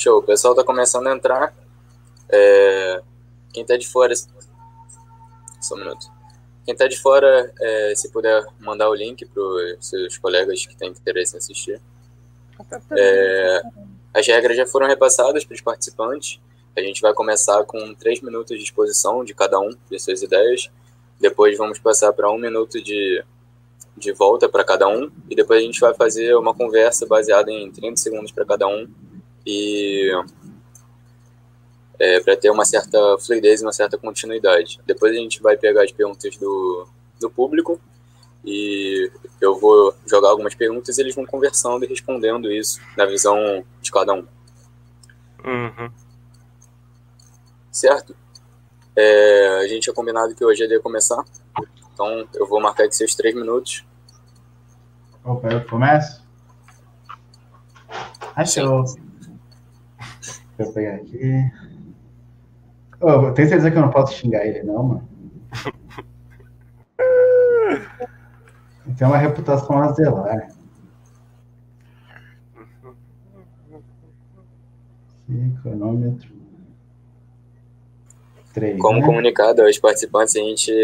Show, o pessoal tá começando a entrar. É... Quem tá de fora. Só um minuto. Quem tá de fora, é, se puder mandar o link para os seus colegas que têm interesse em assistir. É, as regras já foram repassadas para os participantes. A gente vai começar com três minutos de exposição de cada um de suas ideias. Depois vamos passar para um minuto de, de volta para cada um. E depois a gente vai fazer uma conversa baseada em 30 segundos para cada um. E é, para ter uma certa fluidez e uma certa continuidade. Depois a gente vai pegar as perguntas do, do público e eu vou jogar algumas perguntas e eles vão conversando e respondendo isso na visão de cada um. Uhum. Certo? É, a gente tinha combinado que hoje ia começar, então eu vou marcar aqui seus três minutos. Opa, eu começo? Achou. Deixa eu pegar aqui. Oh, tem certeza que eu não posso xingar ele, não, mano? Tem uma reputação a zelar. Cronômetro. Três, Como né? comunicado aos participantes, a gente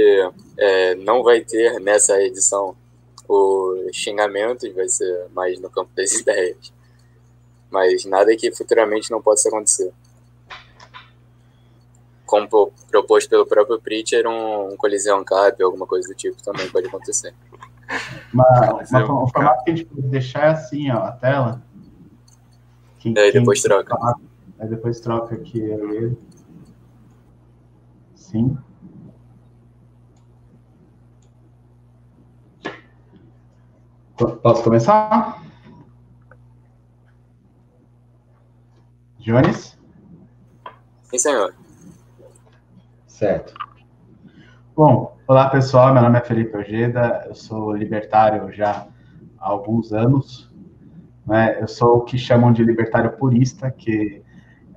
é, não vai ter nessa edição o xingamento, vai ser mais no campo das ideias. Mas nada que futuramente não possa acontecer. Como proposto pelo próprio Preacher, um, um colisão cap, alguma coisa do tipo, também pode acontecer. Uma, uma, um formato que a gente pode deixar é assim, ó, a tela. Quem, aí depois troca. Aí depois troca aqui eu e ele. Sim. Posso começar? Jones? Sim, senhor. Certo. Bom, olá pessoal, meu nome é Felipe Ojeda, eu sou libertário já há alguns anos. Né? Eu sou o que chamam de libertário purista, que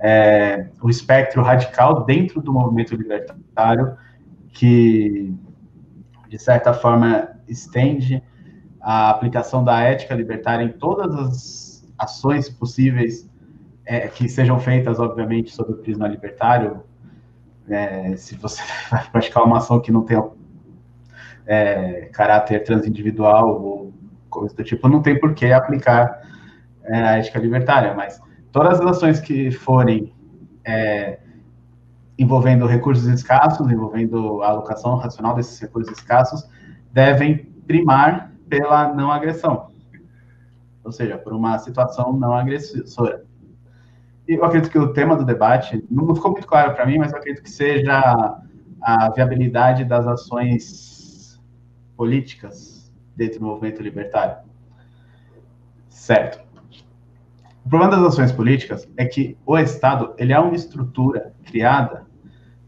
é o espectro radical dentro do movimento libertário, que de certa forma estende a aplicação da ética libertária em todas as ações possíveis é, que sejam feitas, obviamente, sob o prisma libertário. É, se você vai praticar uma ação que não tenha é, caráter transindividual ou coisa do tipo, não tem por que aplicar é, a ética libertária, mas todas as ações que forem é, envolvendo recursos escassos, envolvendo a alocação racional desses recursos escassos, devem primar pela não agressão, ou seja, por uma situação não agressora. Eu acredito que o tema do debate não ficou muito claro para mim, mas eu acredito que seja a viabilidade das ações políticas dentro do movimento libertário. Certo. O problema das ações políticas é que o Estado ele é uma estrutura criada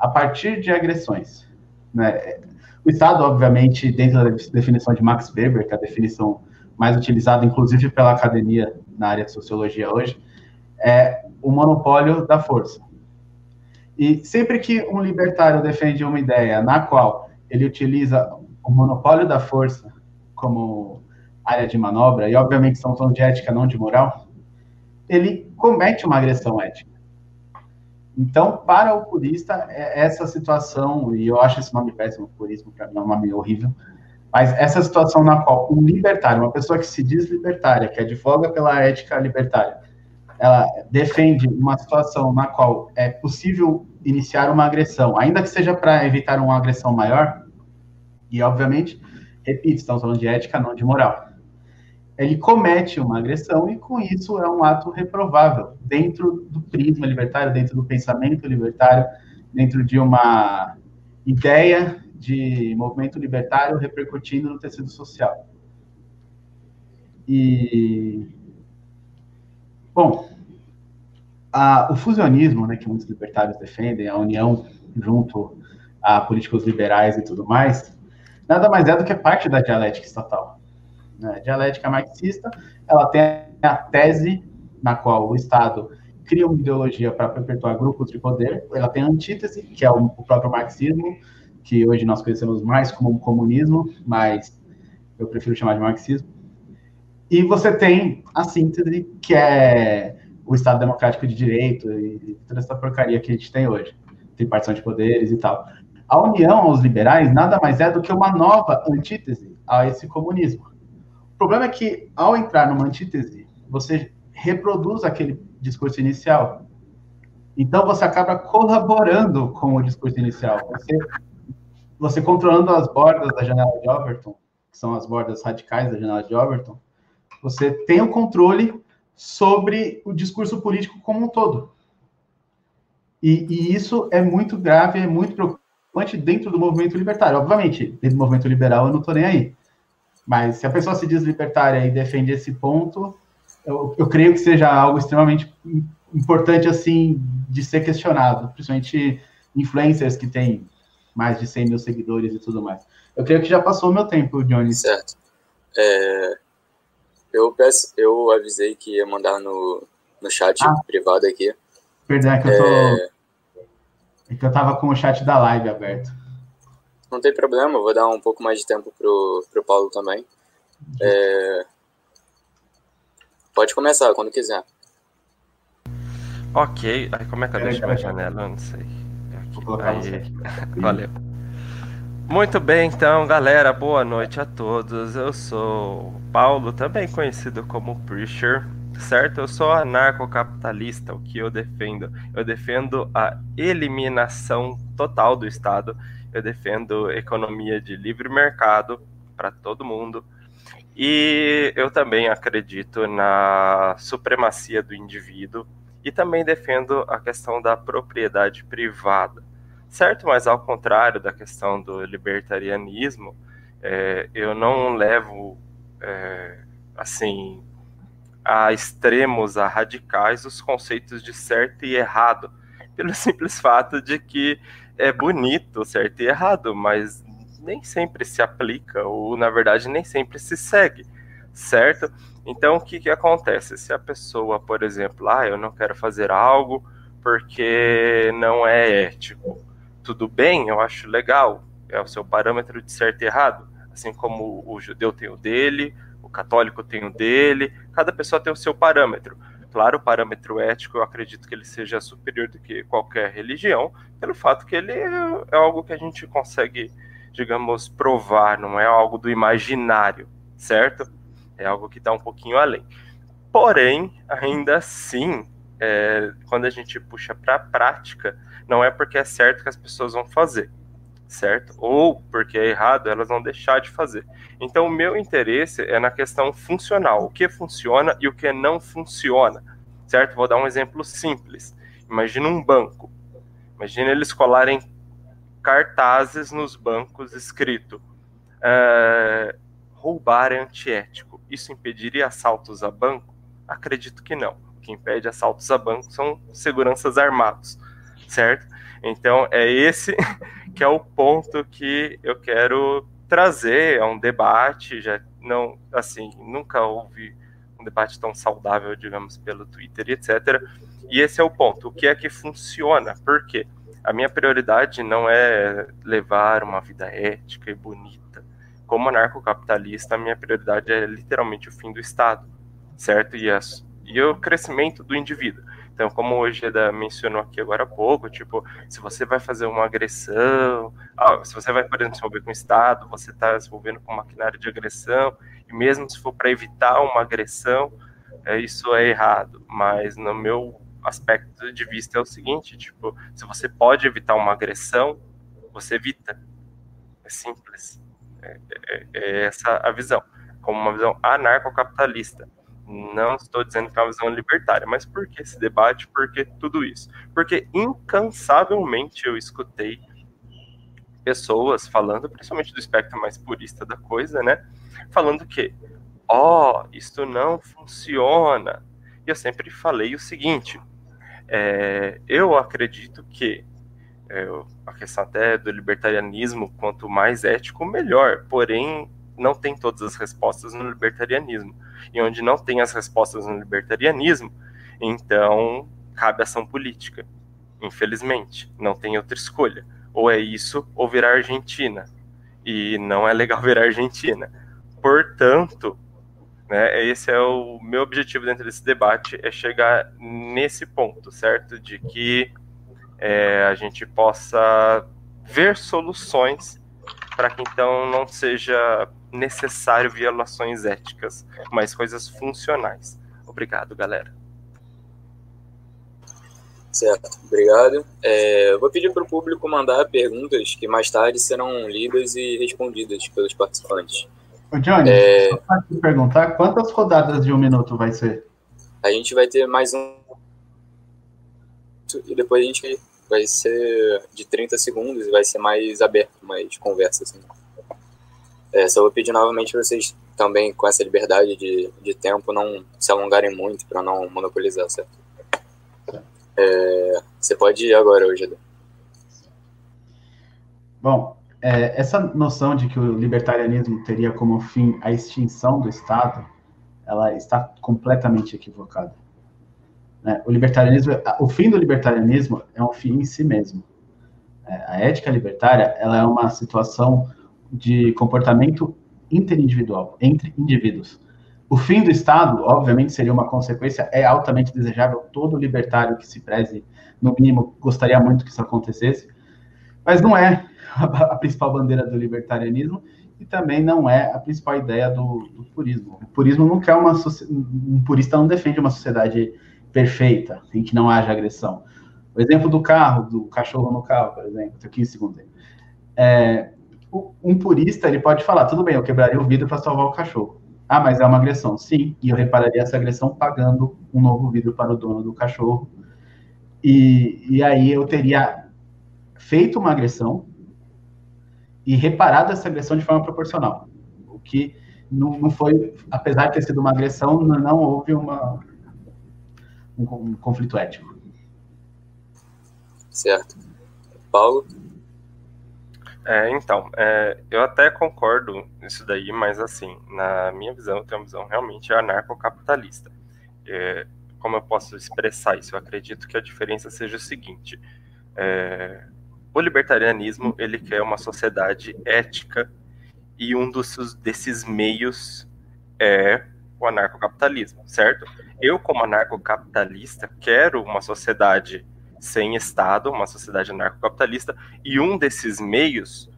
a partir de agressões. Né? O Estado, obviamente, dentro da definição de Max Weber, que é a definição mais utilizada, inclusive pela academia na área de sociologia hoje, é o monopólio da força. E sempre que um libertário defende uma ideia na qual ele utiliza o monopólio da força como área de manobra, e obviamente são tons de ética, não de moral, ele comete uma agressão ética. Então, para o purista, é essa situação, e eu acho esse nome péssimo, purismo, para mim é um nome horrível, mas essa situação na qual um libertário, uma pessoa que se diz libertária, que advoga pela ética libertária, ela defende uma situação na qual é possível iniciar uma agressão, ainda que seja para evitar uma agressão maior, e obviamente, repito, estamos falando de ética, não de moral ele comete uma agressão e com isso é um ato reprovável dentro do prisma libertário, dentro do pensamento libertário, dentro de uma ideia de movimento libertário repercutindo no tecido social. E bom, a, o fusionismo, né, que muitos libertários defendem, a união junto a políticos liberais e tudo mais, nada mais é do que parte da dialética estatal né, dialética marxista, ela tem a tese na qual o Estado cria uma ideologia para perpetuar grupos de poder, ela tem a antítese, que é o, próprio marxismo, que hoje nós conhecemos mais como comunismo, mas eu prefiro chamar de marxismo. E você tem a síntese, que é o Estado Democrático de Direito e toda essa porcaria que a gente tem hoje, tem partição de poderes e tal. A união aos liberais nada mais é do que uma nova antítese a esse comunismo. O problema é que, ao entrar numa antítese, você reproduz aquele discurso inicial. Então, você acaba colaborando com o discurso inicial. Você, você controlando as bordas da janela de Overton, que são as bordas radicais da janela de Overton, você tem o controle sobre o discurso político como um todo. E, e, isso é muito grave, é muito preocupante dentro do movimento libertário. Obviamente, dentro do movimento liberal eu não estou nem aí. Mas se a pessoa se diz libertária e defende esse ponto, eu, eu creio que seja algo extremamente importante, assim, de ser questionado. Principalmente influencers que têm mais de 100 mil seguidores e tudo mais. Eu creio que já passou o meu tempo, Johnny. Certo. É, eu, peço, eu avisei que ia mandar no, no chat ah. privado aqui. Perdão, é que eu tô. É... é que eu tava com o chat da live aberto. Não tem problema, vou dar um pouco mais de tempo pro, pro Paulo também. É... Pode começar, quando quiser. Ok, aí como é que eu deixo a janela? Eu não sei. Aqui. Aí. Valeu. Muito bem, então, galera, boa noite a todos. Eu sou Paulo, também conhecido como Preacher, certo? Eu sou anarcocapitalista, o que eu defendo? Eu defendo a eliminação total do Estado, eu defendo economia de livre mercado para todo mundo. E eu também acredito na supremacia do indivíduo e também defendo a questão da propriedade privada certo? Mas ao contrário da questão do libertarianismo, é, eu não levo é, assim a extremos, a radicais, os conceitos de certo e errado, pelo simples fato de que é bonito certo e errado, mas nem sempre se aplica, ou na verdade nem sempre se segue, certo? Então o que, que acontece? Se a pessoa, por exemplo, ah, eu não quero fazer algo porque não é ético, tudo bem, eu acho legal, é o seu parâmetro de certo e errado, assim como o judeu tem o dele, o católico tem o dele, cada pessoa tem o seu parâmetro. Claro, o parâmetro ético eu acredito que ele seja superior do que qualquer religião, pelo fato que ele é algo que a gente consegue, digamos, provar, não é algo do imaginário, certo? É algo que está um pouquinho além. Porém, ainda assim, é, quando a gente puxa para a prática, não é porque é certo que as pessoas vão fazer, certo? Ou porque é errado, elas vão deixar de fazer. Então, o meu interesse é na questão funcional, o que funciona e o que não funciona, certo? Vou dar um exemplo simples. Imagina um banco. Imagina eles colarem cartazes nos bancos escrito uh, roubar é antiético. Isso impediria assaltos a banco? Acredito que não. Que impede assaltos a banco são seguranças armados certo? Então é esse que é o ponto que eu quero trazer a um debate, já não, assim, nunca houve um debate tão saudável, digamos, pelo Twitter etc. E esse é o ponto, o que é que funciona? Por quê? A minha prioridade não é levar uma vida ética e bonita. Como anarcocapitalista, a minha prioridade é literalmente o fim do Estado, certo? E, as, e o crescimento do indivíduo. Então, como o Ojeda mencionou aqui agora há pouco, tipo, se você vai fazer uma agressão, se você vai, por exemplo, se envolver com o Estado, você está se envolvendo com maquinário de agressão, e mesmo se for para evitar uma agressão, é, isso é errado. Mas no meu aspecto de vista é o seguinte, tipo, se você pode evitar uma agressão, você evita. É simples. É, é, é essa a visão, como uma visão anarcocapitalista. Não estou dizendo que é uma visão libertária, mas por que esse debate? Por que tudo isso? Porque incansavelmente eu escutei pessoas falando, principalmente do espectro mais purista da coisa, né? Falando que, ó, oh, isto não funciona. E eu sempre falei o seguinte: é, eu acredito que é, a questão até do libertarianismo, quanto mais ético, melhor. Porém, não tem todas as respostas no libertarianismo. E onde não tem as respostas no libertarianismo, então cabe ação política. Infelizmente, não tem outra escolha. Ou é isso, ou virar Argentina. E não é legal virar Argentina. Portanto, Né? Esse é o meu objetivo dentro desse debate, é chegar nesse ponto, certo? De que é, a gente possa ver soluções para que então não seja necessário violações éticas, mas coisas funcionais. Obrigado, galera. Certo, obrigado. É, vou pedir para o público mandar perguntas que mais tarde serão lidas e respondidas pelos participantes. Ô Johnny, é... só para te perguntar, quantas rodadas de um minuto vai ser? A gente vai ter mais um. E depois a gente vai ser de 30 segundos e vai ser mais aberto, mais conversa. Assim. É, só vou pedir novamente para vocês também, com essa liberdade de, de tempo, não se alongarem muito para não monopolizar, certo? É, você pode ir agora, hoje. Bom, é, essa noção de que o libertarianismo teria como fim a extinção do Estado, ela está completamente equivocada. Né? O libertarianismo, o fim do libertarianismo é um fim em si mesmo. É, a ética libertária, ela é uma situação de comportamento interindividual, entre indivíduos. O fim do Estado, obviamente, seria uma consequência, é altamente desejável, todo libertário que se preze, no mínimo, gostaria muito que isso acontecesse, mas não é a, principal bandeira do libertarianismo e também não é a principal ideia do, do purismo. O purismo não quer uma um purista não defende uma sociedade perfeita, em que não haja agressão. O exemplo do carro, do cachorro no carro, por exemplo, aqui em segundo. É, um purista ele pode falar, tudo bem, eu quebraria o vidro para salvar o cachorro. Ah, mas é uma agressão. Sim, e eu repararia essa agressão pagando um novo vidro para o dono do cachorro. E, e aí eu teria feito uma agressão e reparado essa agressão de forma proporcional. O que não, não foi, apesar de ter sido uma agressão, não, não houve uma, um, um conflito ético. Certo. Paulo? É, então, é, eu até concordo nisso daí, mas assim, na minha visão, eu tenho uma visão realmente anarcocapitalista. É, como eu posso expressar isso? Eu acredito que a diferença seja o seguinte: é, o libertarianismo ele quer uma sociedade ética e um dos, desses meios é o anarcocapitalismo, certo? Eu, como anarcocapitalista, quero uma sociedade sem Estado, uma sociedade anarcocapitalista, e um desses meios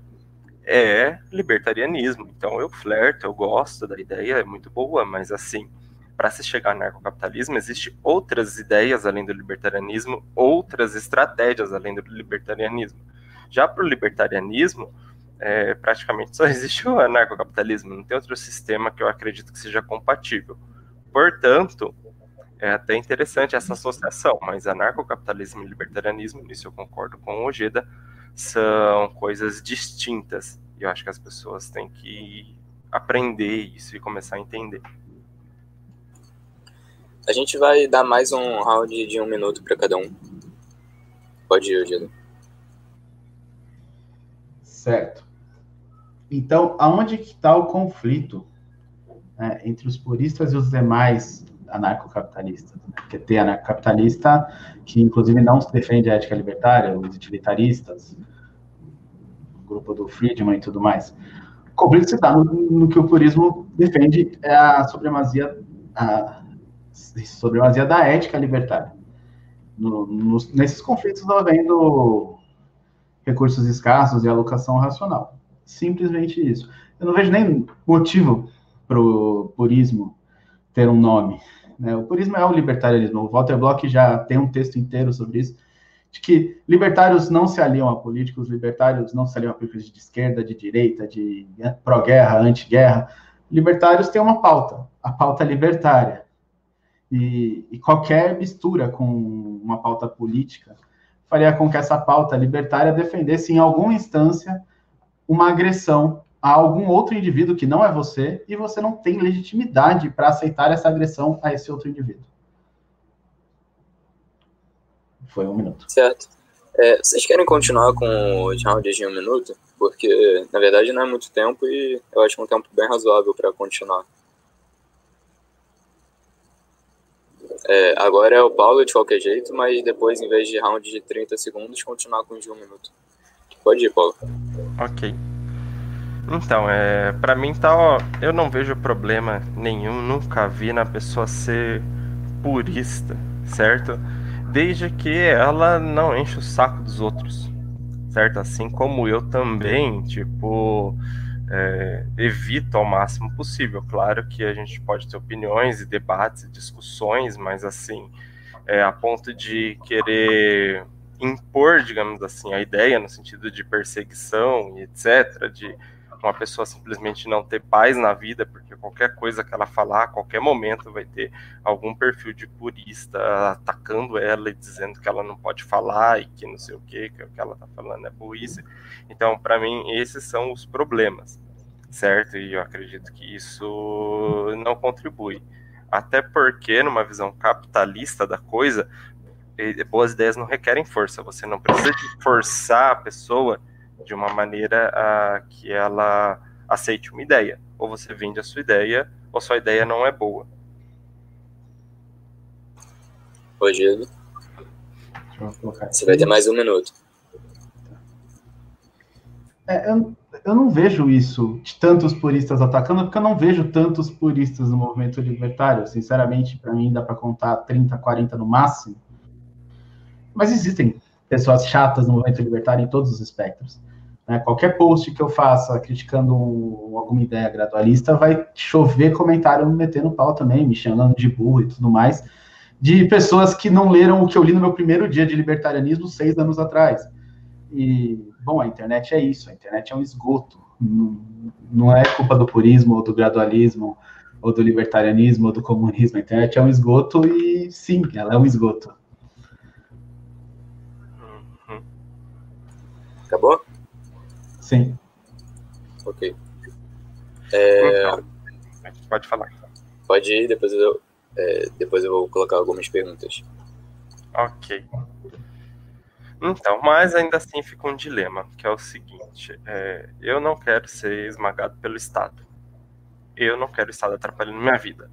é libertarianismo. Então eu flerto, eu gosto da ideia, é muito boa, mas assim, para se chegar ao anarcocapitalismo, existem outras ideias além do libertarianismo, outras estratégias além do libertarianismo. Já para o libertarianismo, é, praticamente só existe o anarcocapitalismo, não tem outro sistema que eu acredito que seja compatível. Portanto, é até interessante essa associação, mas anarcocapitalismo e libertarianismo, nisso eu concordo com o Ojeda, são coisas distintas. E eu acho que as pessoas têm que aprender isso e começar a entender. A gente vai dar mais um round de um minuto para cada um. Pode ir, Ojeda. Certo. Então, aonde que está o conflito né, entre os puristas e os demais anarcocapitalistas? Porque tem anarcocapitalista que, inclusive, não se defende a ética libertária, os utilitaristas, o grupo do Friedman e tudo mais. Conflito se dá no, no que o purismo defende é a supremacia, a supremacia da ética libertária. No, nesses conflitos está havendo recursos escassos e alocação racional. Simplesmente isso. Eu não vejo nem motivo para o purismo ter um nome. Né? O purismo é o libertarianismo. O Walter Block já tem um texto inteiro sobre isso, de que libertários não se aliam a políticos, libertários não se aliam a políticos de esquerda, de direita, de pró-guerra, anti-guerra. Libertários têm uma pauta, a pauta libertária. E, e qualquer mistura com uma pauta política faria com que essa pauta libertária defendesse, em alguma instância, uma agressão a algum outro indivíduo que não é você, e você não tem legitimidade para aceitar essa agressão a esse outro indivíduo. Foi um minuto. Certo. É, vocês querem continuar com o round de um minuto? Porque, na verdade, não é muito tempo e eu acho um tempo bem razoável para continuar. É, agora é o Paulo de qualquer jeito, mas depois, em vez de round de 30 segundos, continuar com de um minuto. Pode ir, Paulo. Ok. Então, é, para mim tá, ó, eu não vejo problema nenhum, nunca vi na pessoa ser purista, certo? Desde que ela não enche o saco dos outros, certo? Assim como eu também, tipo, é, evito ao máximo possível. Claro que a gente pode ter opiniões e debates e discussões, mas assim, é, a ponto de querer impor, digamos assim, a ideia no sentido de perseguição e etc., de uma pessoa simplesmente não ter paz na vida, porque qualquer coisa que ela falar, a qualquer momento vai ter algum perfil de purista atacando ela e dizendo que ela não pode falar e que não sei o que, que o que ela tá falando é burrice. Então, para mim, esses são os problemas, certo? E eu acredito que isso não contribui. Até porque, numa visão capitalista da coisa, boas ideias não requerem força. Você não precisa forçar a pessoa de uma maneira uh, que ela aceite uma ideia. Ou você vende a sua ideia, ou sua ideia não é boa. Rogério, você vai ter mais um minuto. É, eu, eu não vejo isso de tantos puristas atacando, porque eu não vejo tantos puristas no movimento libertário. Sinceramente, para mim dá para contar 30, 40 no máximo. Mas existem pessoas chatas no movimento libertário em todos os espectros. Né? Qualquer post que eu faça criticando um, alguma ideia gradualista vai chover comentário me metendo pau também, me chamando de burro e tudo mais, de pessoas que não leram o que eu li no meu primeiro dia de libertarianismo seis anos atrás. E, bom, a internet é isso, a internet é um esgoto. Não, não é culpa do purismo, ou do gradualismo, ou do libertarianismo, ou do comunismo. A internet é um esgoto e, sim, ela é um esgoto. Acabou? Sim. Ok. É... Então, pode falar. Pode ir, depois eu, é, depois eu vou colocar algumas perguntas. Ok. Então, mas ainda assim fica um dilema, que é o seguinte: é, eu não quero ser esmagado pelo Estado. Eu não quero o Estado atrapalhando minha vida.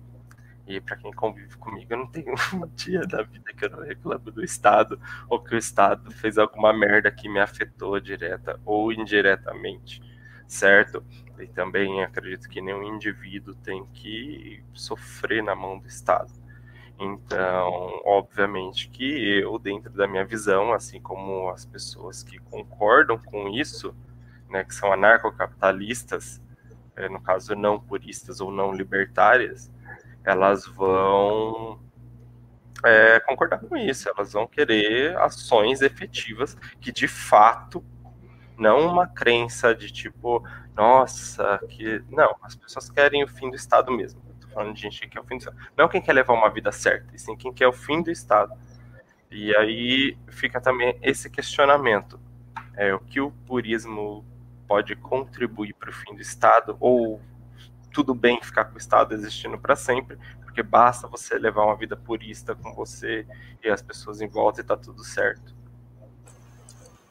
E para quem convive comigo, eu não tenho um dia da vida que eu não reclamo do Estado ou que o Estado fez alguma merda que me afetou direta ou indiretamente, certo? E também acredito que nenhum indivíduo tem que sofrer na mão do Estado. Então, obviamente que eu, dentro da minha visão, assim como as pessoas que concordam com isso, né, que são anarcocapitalistas, é, no caso não puristas ou não libertárias, elas vão é, concordar com isso, elas vão querer ações efetivas que de fato não uma crença de tipo, nossa, que. Não, as pessoas querem o fim do Estado mesmo. Eu tô falando de gente que quer o fim do Estado. Não quem quer levar uma vida certa, e sim quem quer o fim do Estado. E aí fica também esse questionamento. É, o que o purismo pode contribuir para o fim do Estado, ou tudo bem ficar com o Estado existindo para sempre, porque basta você levar uma vida purista com você e as pessoas em volta e tá tudo certo.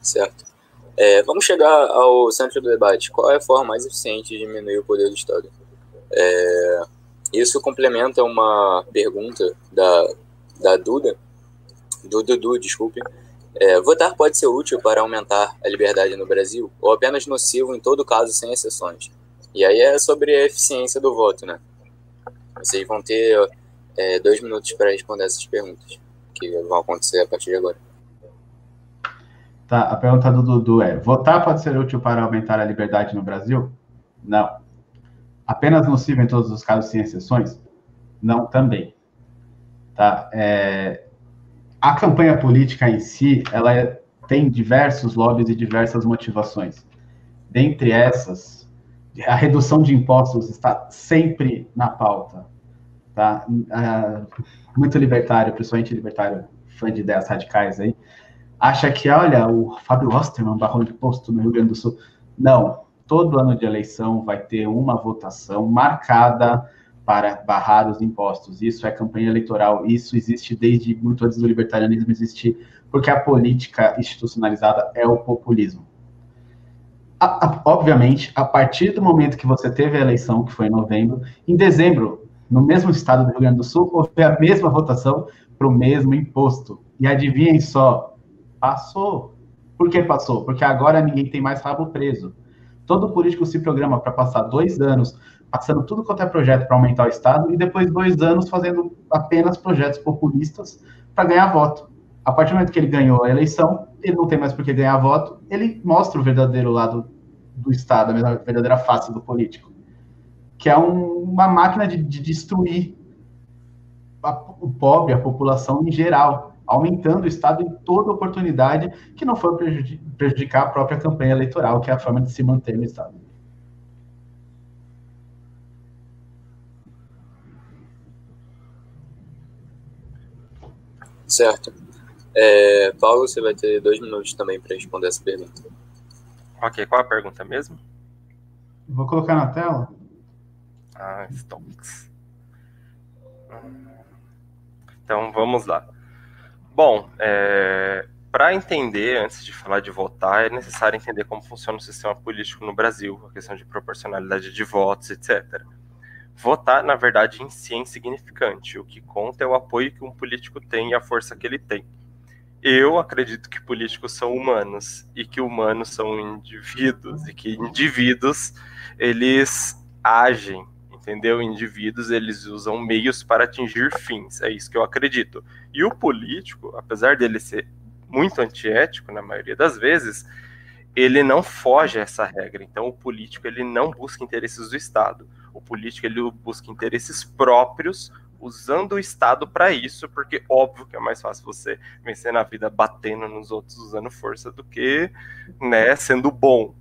Certo. É, vamos chegar ao centro do debate. Qual é a forma mais eficiente de diminuir o poder do Estado? É, isso complementa uma pergunta da, da Duda, do Dudu, desculpe. É, votar pode ser útil para aumentar a liberdade no Brasil ou apenas nocivo em todo caso, sem exceções? E aí é sobre a eficiência do voto, né? Vocês vão ter é, dois minutos para responder essas perguntas, que vão acontecer a partir de agora. Tá, a pergunta do Dudu é: votar pode ser útil para aumentar a liberdade no Brasil? Não. Apenas nocivo em todos os casos, sem exceções? Não, também. Tá? É, a campanha política em si, ela é, tem diversos lobbies e diversas motivações. Dentre essas, a redução de impostos está sempre na pauta. Tá? Uh, muito libertário, principalmente libertário, fã de ideias radicais aí, acha que, olha, o Fábio Osterman barrou imposto no Rio Grande do Sul. Não, todo ano de eleição vai ter uma votação marcada para barrar os impostos. Isso é campanha eleitoral, isso existe desde muito antes do libertarianismo existir, porque a política institucionalizada é o populismo a, a, obviamente, a partir do momento que você teve a eleição, que foi em novembro, em dezembro, no mesmo estado do Rio Grande do Sul, houve a mesma votação para o mesmo imposto. E adivinhem só, passou. Por que passou? Porque agora ninguém tem mais rabo preso. Todo político se programa para passar dois anos passando tudo quanto é projeto para aumentar o Estado e depois dois anos fazendo apenas projetos populistas para ganhar voto. A partir do momento que ele ganhou a eleição, ele não tem mais por que ganhar voto, ele mostra o verdadeiro lado do Estado, a verdadeira face do político, que é um, uma máquina de, de destruir a, o pobre, a população em geral, aumentando o Estado em toda oportunidade que não for prejudicar a própria campanha eleitoral, que é a forma de se manter no Estado. Certo. É, Paulo, você vai ter dois minutos também para responder essa pergunta. Ok, qual a pergunta mesmo? Vou colocar na tela. Ah, Stonks. Então vamos lá. Bom, é, para entender, antes de falar de votar, é necessário entender como funciona o sistema político no Brasil, a questão de proporcionalidade de votos, etc. Votar, na verdade, em si é insignificante. O que conta é o apoio que um político tem e a força que ele tem. Eu acredito que políticos são humanos e que humanos são indivíduos e que indivíduos eles agem, entendeu? Indivíduos eles usam meios para atingir fins. É isso que eu acredito. E o político, apesar dele ser muito antiético na maioria das vezes, ele não foge a essa regra. Então o político ele não busca interesses do Estado o político ele busca interesses próprios usando o Estado para isso, porque óbvio que é mais fácil você vencer na vida batendo nos outros usando força do que, né, sendo bom.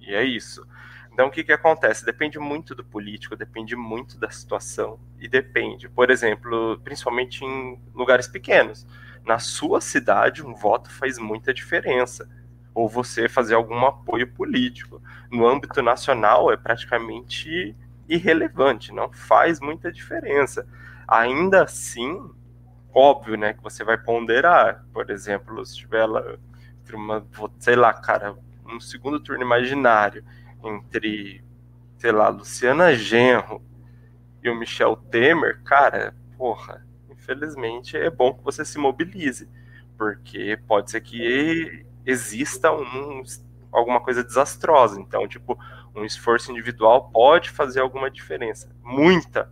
E é isso. Então, o que, que acontece? Depende muito do político, depende muito da situação e depende, por exemplo, principalmente em lugares pequenos. Na sua cidade, um voto faz muita diferença. Ou você fazer algum apoio político. No âmbito nacional, é praticamente irrelevante, não faz muita diferença. Ainda assim, óbvio, né, que você vai ponderar, por exemplo, se tiver lá, uma, sei lá, cara, um segundo turno imaginário entre, sei lá, Luciana Genro e o Michel Temer, cara, porra, infelizmente é bom que você se mobilize, porque pode ser que exista um, alguma coisa desastrosa. Então, tipo, um esforço individual pode fazer alguma diferença. Muita.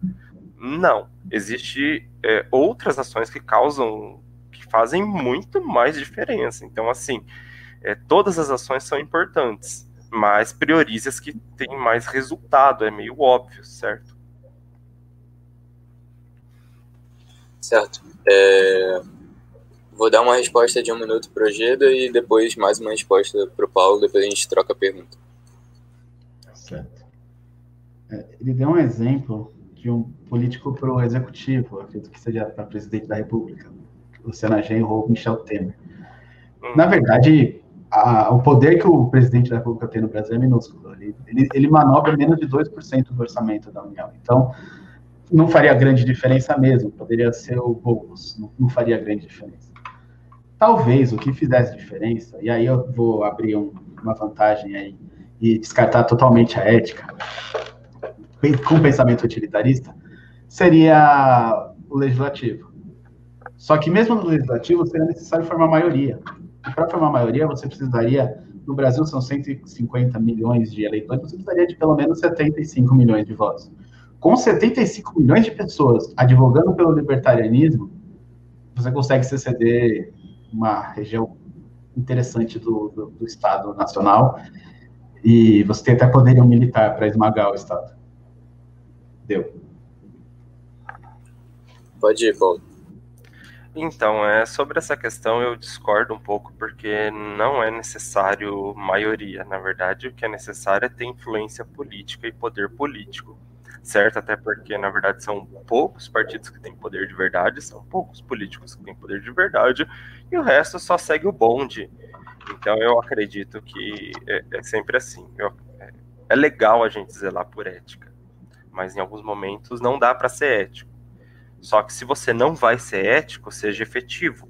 Não. Existem é, outras ações que causam, que fazem muito mais diferença. Então, assim, é, todas as ações são importantes, mas priorize as que têm mais resultado. É meio óbvio, certo? Certo. É... Vou dar uma resposta de um minuto para o Geda e depois mais uma resposta para o Paulo, depois a gente troca a pergunta. Certo. É, ele deu um exemplo de um político para o executivo, acredito que seja para presidente da República, Luciana Genro ou Michel Temer. Hum. Na verdade, a, o poder que o presidente da República tem no Brasil é minúsculo. Ele, ele, ele manobra menos de 2% do orçamento da União. Então, não faria grande diferença mesmo. Poderia ser o Boulos, não, não faria grande diferença. Talvez o que fizesse diferença, e aí eu vou abrir um, uma vantagem aí e descartar totalmente a ética, com pensamento utilitarista, seria o legislativo. Só que mesmo no legislativo seria necessário formar maioria. E para formar maioria, você precisaria, no Brasil são 150 milhões de eleitores, você precisaria de pelo menos 75 milhões de votos. Com 75 milhões de pessoas advogando pelo libertarianismo, você consegue se ceder uma região interessante do, do, do Estado Nacional e você tem até poderio militar para esmagar o Estado. Deu. Pode ir, Paulo. Então, é, sobre essa questão eu discordo um pouco, porque não é necessário maioria. Na verdade, o que é necessário é ter influência política e poder político certo? Até porque, na verdade, são poucos partidos que têm poder de verdade, são poucos políticos que têm poder de verdade, e o resto só segue o bonde. Então, eu acredito que é, é sempre assim. Eu, é, é legal a gente zelar por ética, mas em alguns momentos não dá para ser ético. Só que se você não vai ser ético, seja efetivo.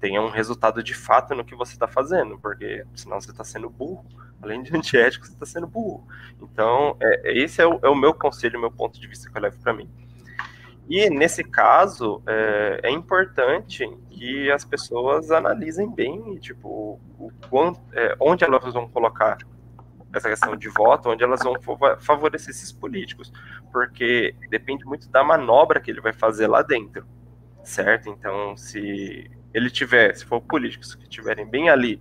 Tenha um resultado de fato no que você está fazendo, porque senão você está sendo burro além de antiético, você está sendo burro. Então, é, esse é o, é o, meu conselho, meu ponto de vista que eu levo para mim. E nesse caso, é, é, importante que as pessoas analisem bem, tipo, o quanto, é, onde elas vão colocar essa questão de voto, onde elas vão favorecer esses políticos, porque depende muito da manobra que ele vai fazer lá dentro, certo? Então, se ele tiver, se for políticos que estiverem bem ali,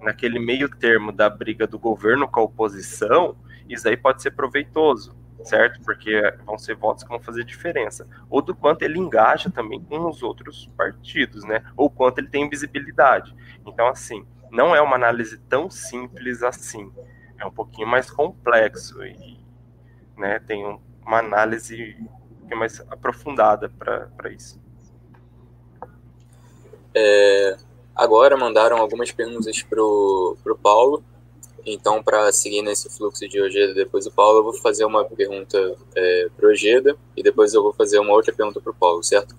naquele meio termo da briga do governo com a oposição, isso aí pode ser proveitoso, certo? Porque vão ser votos que vão fazer diferença. Ou do quanto ele engaja também com os outros partidos, né? Ou quanto ele tem visibilidade. Então, assim, não é uma análise tão simples assim. É um pouquinho mais complexo e né, tem uma análise mais aprofundada para isso. É, agora mandaram algumas perguntas para o Paulo então, para seguir nesse fluxo de Ojeda depois do Paulo, eu vou fazer uma pergunta é, para o Ojeda e depois eu vou fazer uma outra pergunta para o Paulo, certo?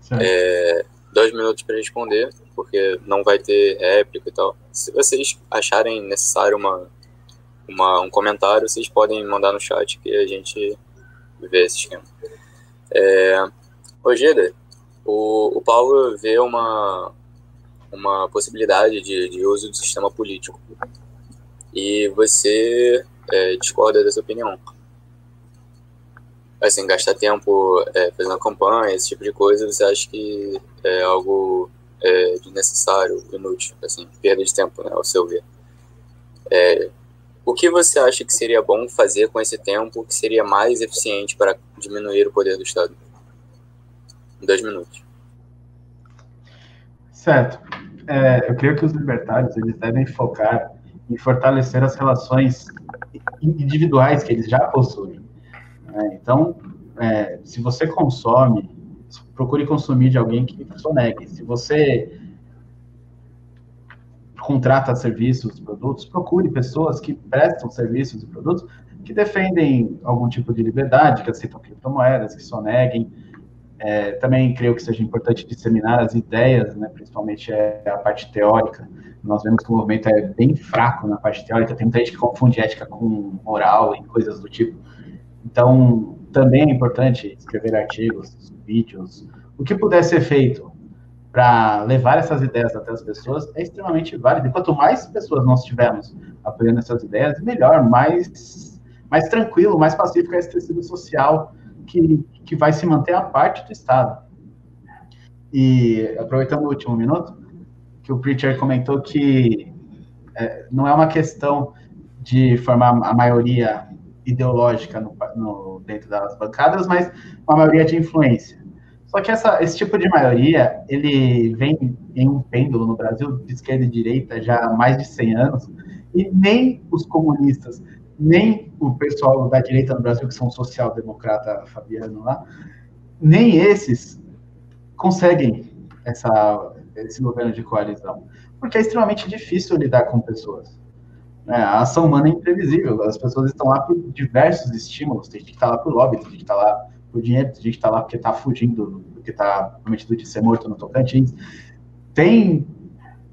certo. É, dois minutos para responder, porque não vai ter réplica e tal. Se vocês acharem necessário uma, uma, um comentário, vocês podem mandar no chat que a gente vê esse esquema. É, Ojeda, o, o Paulo vê uma, uma possibilidade de, de uso do sistema político e você é, discorda dessa opinião. Assim, gastar tempo é, fazendo campanha, esse tipo de coisa, você acha que é algo é, desnecessário, inútil, assim, perda de tempo, né, ao seu ver. É, o que você acha que seria bom fazer com esse tempo que seria mais eficiente para diminuir o poder do Estado? Em dois minutos. Certo. É, eu creio que os libertários eles devem focar e fortalecer as relações individuais que eles já possuem. Né? Então, é, se você consome, procure consumir de alguém que sonegue. Se você contrata serviços, produtos, procure pessoas que prestam serviços e produtos que defendem algum tipo de liberdade, que aceitam criptomoedas, que soneguem. É, também creio que seja importante disseminar as ideias, né, principalmente a parte teórica, nós vemos que o movimento é bem fraco na parte teórica, tem muita gente que confunde ética com moral e coisas do tipo. Então, também é importante escrever artigos, vídeos, o que puder ser feito para levar essas ideias até as pessoas é extremamente válido. E quanto mais pessoas nós tivermos apoiando essas ideias, melhor, mais, mais tranquilo, mais pacífico é esse tecido social que, que vai se manter a parte do Estado. E, aproveitando o último minuto, que o Preacher comentou que é, não é uma questão de formar a maioria ideológica no, no, dentro das bancadas, mas uma maioria de influência. Só que essa, esse tipo de maioria, ele vem em um pêndulo no Brasil, de esquerda e direita, já há mais de 100 anos, e nem os comunistas, nem o pessoal da direita no Brasil, que são social-democrata Fabiano lá, nem esses conseguem essa, esse governo de coalizão, porque é extremamente difícil lidar com pessoas. É, a ação humana é imprevisível, as pessoas estão lá por diversos estímulos, tem gente que está lá por lobby, tem gente que está lá por dinheiro, tem gente que está lá porque está fugindo, porque está prometido de ser morto no Tocantins. Tem,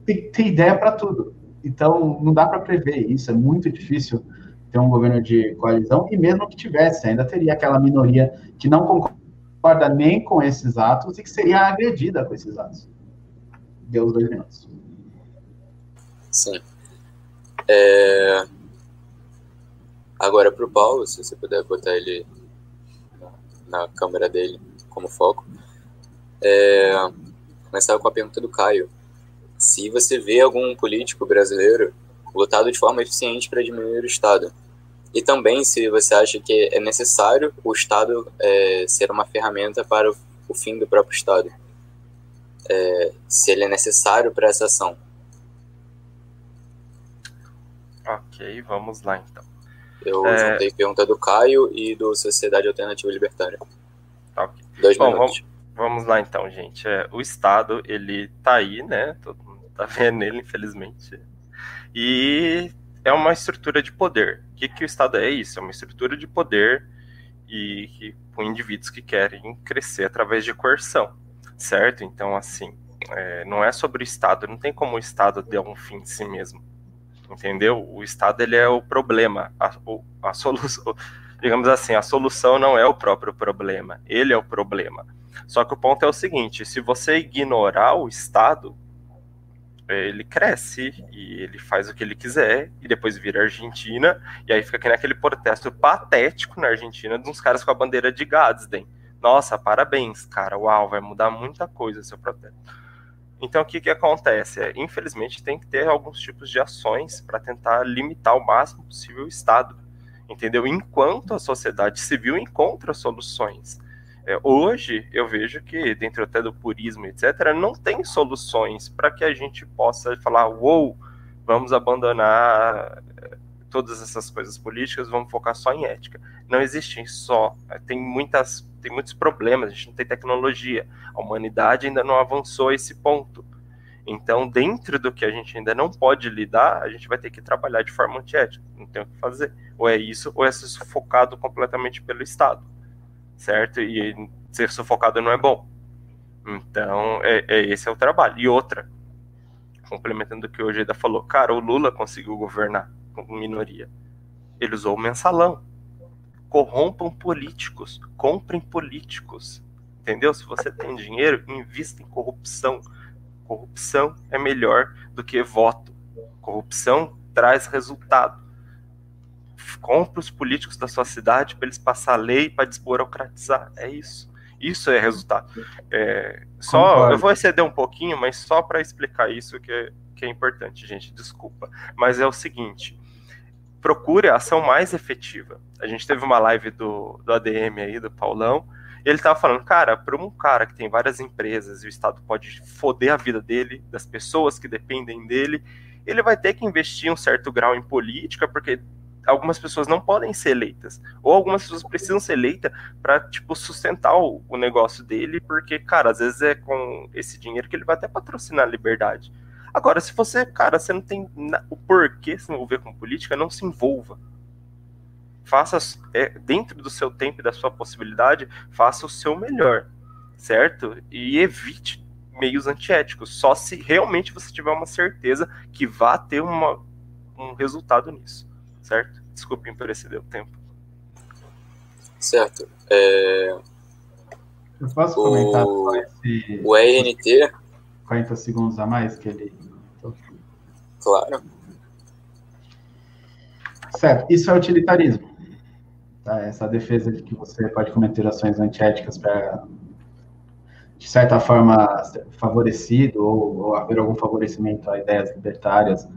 tem, tem ideia para tudo. Então, não dá para prever isso, é muito difícil ter um governo de coalizão, e mesmo que tivesse, ainda teria aquela minoria que não concorda nem com esses atos e que seria agredida com esses atos deu os dois minutos. Sim. É... Agora para o Paulo, se você puder botar ele na, câmera dele como foco. É... Começar com a pergunta do Caio. Se você vê algum político brasileiro lutado de forma eficiente para diminuir o Estado, e também se você acha que é necessário o Estado é, ser uma ferramenta para o, o fim do próprio Estado é, se ele é necessário para essa ação. Ok, vamos lá então. Eu é... juntei pergunta do Caio e do Sociedade Alternativa Libertária. Ok. Dois Bom, minutos. Vamos, vamos lá então, gente. É, o Estado, ele tá aí, né? Todo mundo tá vendo ele, infelizmente. E é uma estrutura de poder. O que, que o Estado é isso? É uma estrutura de poder e, com indivíduos que querem crescer através de coerção certo? Então, assim, é, não é sobre o Estado, não tem como o Estado ter um fim em si mesmo, entendeu? O Estado, ele é o problema, a, a solução, digamos assim, a solução não é o próprio problema, ele é o problema. Só que o ponto é o seguinte, se você ignorar o Estado, ele cresce e ele faz o que ele quiser e depois vira Argentina e aí fica aquele protesto patético na Argentina de uns caras com a bandeira de Gadsden. Nossa, parabéns, cara. Uau, vai mudar muita coisa seu protesto. Então o que, que acontece? É, infelizmente tem que ter alguns tipos de ações para tentar limitar o máximo possível o Estado, entendeu? Enquanto a sociedade civil encontra soluções. É, hoje eu vejo que, dentro até do purismo, etc., não tem soluções para que a gente possa falar, uou, wow, vamos abandonar é, todas essas coisas políticas, vamos focar só em ética. Não existem só, é, tem muitas, tem muitos problemas, a gente não tem tecnologia, a humanidade ainda não avançou a esse ponto. Então, dentro do que a gente ainda não pode lidar, a gente vai ter que trabalhar de forma antiética, não tem o que fazer. Ou é isso, ou é sufocado completamente pelo Estado certo? E ser sufocado não é bom. Então, é, é, esse é o trabalho. E outra, complementando o que o Ojeda falou, cara, o Lula conseguiu governar com minoria. Ele usou o mensalão. Corrompam políticos, comprem políticos. Entendeu? Se você tem dinheiro, invista em corrupção. Corrupção é melhor do que voto. Corrupção traz resultado compra os políticos da sua cidade para eles passar lei para desburocratizar. É isso. Isso é resultado. É, só, eu vou exceder um pouquinho, mas só para explicar isso que é, que é importante, gente. Desculpa. Mas é o seguinte: procure a ação mais efetiva. A gente teve uma live do, do ADM aí, do Paulão, ele estava falando, cara, para um cara que tem várias empresas e o Estado pode foder a vida dele, das pessoas que dependem dele, ele vai ter que investir um certo grau em política, porque algumas pessoas não podem ser eleitas. Ou algumas pessoas precisam ser eleitas para, tipo, sustentar o, o, negócio dele, porque, cara, às vezes é com esse dinheiro que ele vai até patrocinar a liberdade. Agora, se você, cara, você não tem o porquê se envolver com política, não se envolva. Faça, é, dentro do seu tempo e da sua possibilidade, faça o seu melhor, certo? E evite meios antiéticos, só se realmente você tiver uma certeza que vá ter uma, um resultado nisso certo? Desculpem por exceder o tempo. Certo. É... Eu posso comentar o... esse... O ENT... 40 segundos a mais que ele... Claro. Certo. Isso é utilitarismo. Tá? Essa defesa de que você pode cometer ações antiéticas para, de certa forma, ser favorecido ou, ou haver algum favorecimento a ideias libertárias.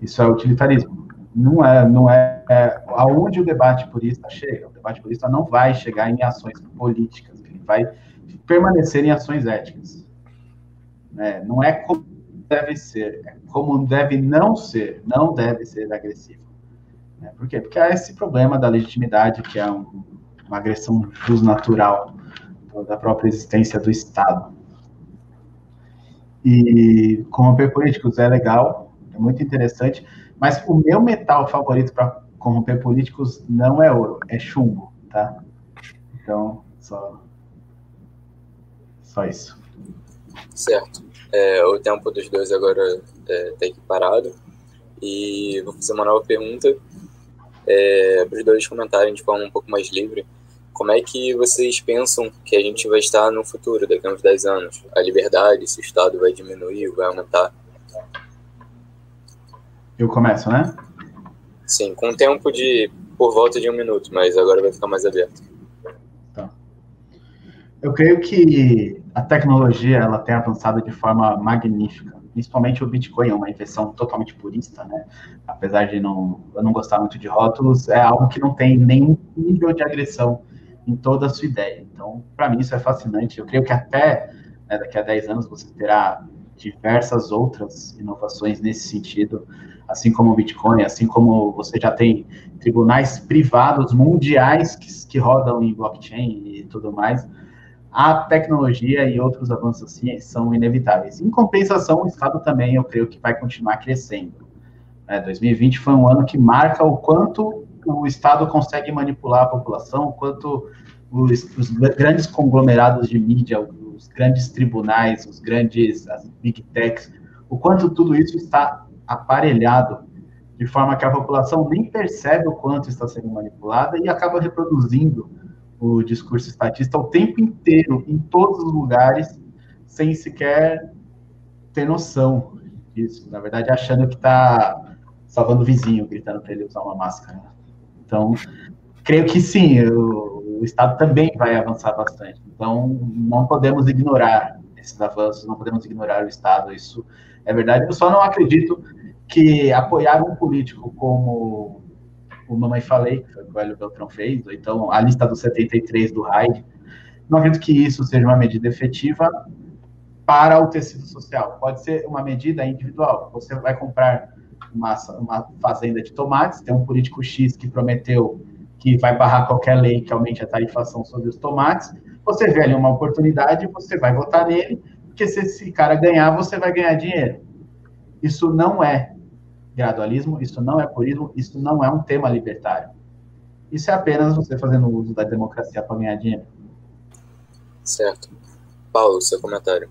Isso é utilitarismo não é, não é, é aonde o debate purista chega. O debate purista não vai chegar em ações políticas, ele vai permanecer em ações éticas. Né? Não é como deve ser, é como deve não ser, não deve ser agressivo. Né? Por quê? Porque há esse problema da legitimidade, que é um, uma agressão natural da própria existência do Estado. E corromper políticos é legal, é muito interessante, mas o meu metal favorito para corromper políticos não é ouro, é chumbo, tá? Então, só, só isso. Certo. É, o tempo dos dois agora está é, tá equiparado. E vou fazer uma nova pergunta é, para os dois comentarem de forma um pouco mais livre. Como é que vocês pensam que a gente vai estar no futuro, daqui a uns 10 anos? A liberdade, se o Estado vai diminuir, vai aumentar? Eu começo, né? Sim, com tempo de por volta de um minuto, mas agora vai ficar mais aberto. Tá. Eu creio que a tecnologia ela tem avançado de forma magnífica. Principalmente o Bitcoin é uma invenção totalmente purista, né? Apesar de não, eu não gostar muito de rótulos, é algo que não tem nenhum nível de agressão em toda a sua ideia. Então, para mim, isso é fascinante. Eu creio que até né, daqui a 10 anos você terá diversas outras inovações nesse sentido assim como o Bitcoin, assim como você já tem tribunais privados mundiais que, que rodam em blockchain e tudo mais, a tecnologia e outros avanços assim são inevitáveis. Em compensação, o Estado também, eu creio que vai continuar crescendo. É, 2020 foi um ano que marca o quanto o Estado consegue manipular a população, o quanto os, os grandes conglomerados de mídia, os grandes tribunais, os grandes as big techs, o quanto tudo isso está aparelhado, de forma que a população nem percebe o quanto está sendo manipulada e acaba reproduzindo o discurso estatista o tempo inteiro, em todos os lugares, sem sequer ter noção disso, na verdade achando que está salvando o vizinho, gritando para ele usar uma máscara. Então, creio que sim, o, o Estado também vai avançar bastante. Então, não podemos ignorar esses avanços, não podemos ignorar o Estado, isso é verdade. Eu só não acredito que apoiar um político como o Mamãe Falei, que foi o que o Hélio Beltrão fez, ou então a lista dos 73 do RAID, não acredito que isso seja uma medida efetiva para o tecido social. Pode ser uma medida individual. Você vai comprar uma, uma fazenda de tomates, tem um político X que prometeu que vai barrar qualquer lei que aumente a tarifação sobre os tomates. Você vê ali uma oportunidade, você vai votar nele, porque se esse cara ganhar, você vai ganhar dinheiro. Isso não é gradualismo, isso não é purismo, isso não é um tema libertário. Isso é apenas você fazendo uso da democracia para ganhar dinheiro. Certo. Paulo, seu comentário.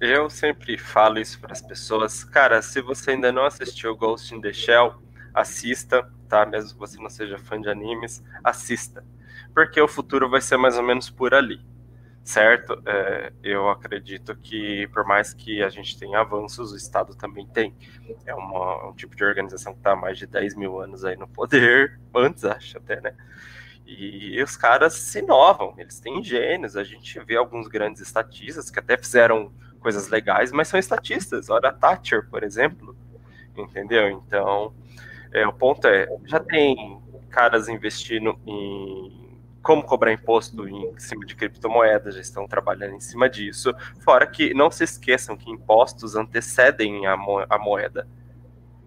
Eu sempre falo isso para as pessoas. Cara, se você ainda não assistiu Ghost in the Shell, assista, tá? Mesmo que você não seja fã de animes, assista. Porque o futuro vai ser mais ou menos por ali certo? É, eu acredito que, por mais que a gente tenha avanços, o Estado também tem. É uma, um tipo de organização que está há mais de 10 mil anos aí no poder, antes, acho até, né? E os caras se inovam, eles têm gênios. A gente vê alguns grandes estatistas que até fizeram coisas legais, mas são estatistas. Olha a Thatcher, por exemplo, entendeu? Então, é, o ponto é, já tem caras investindo em como cobrar imposto em cima de criptomoedas, já estão trabalhando em cima disso. Fora que não se esqueçam que impostos antecedem a, mo a moeda.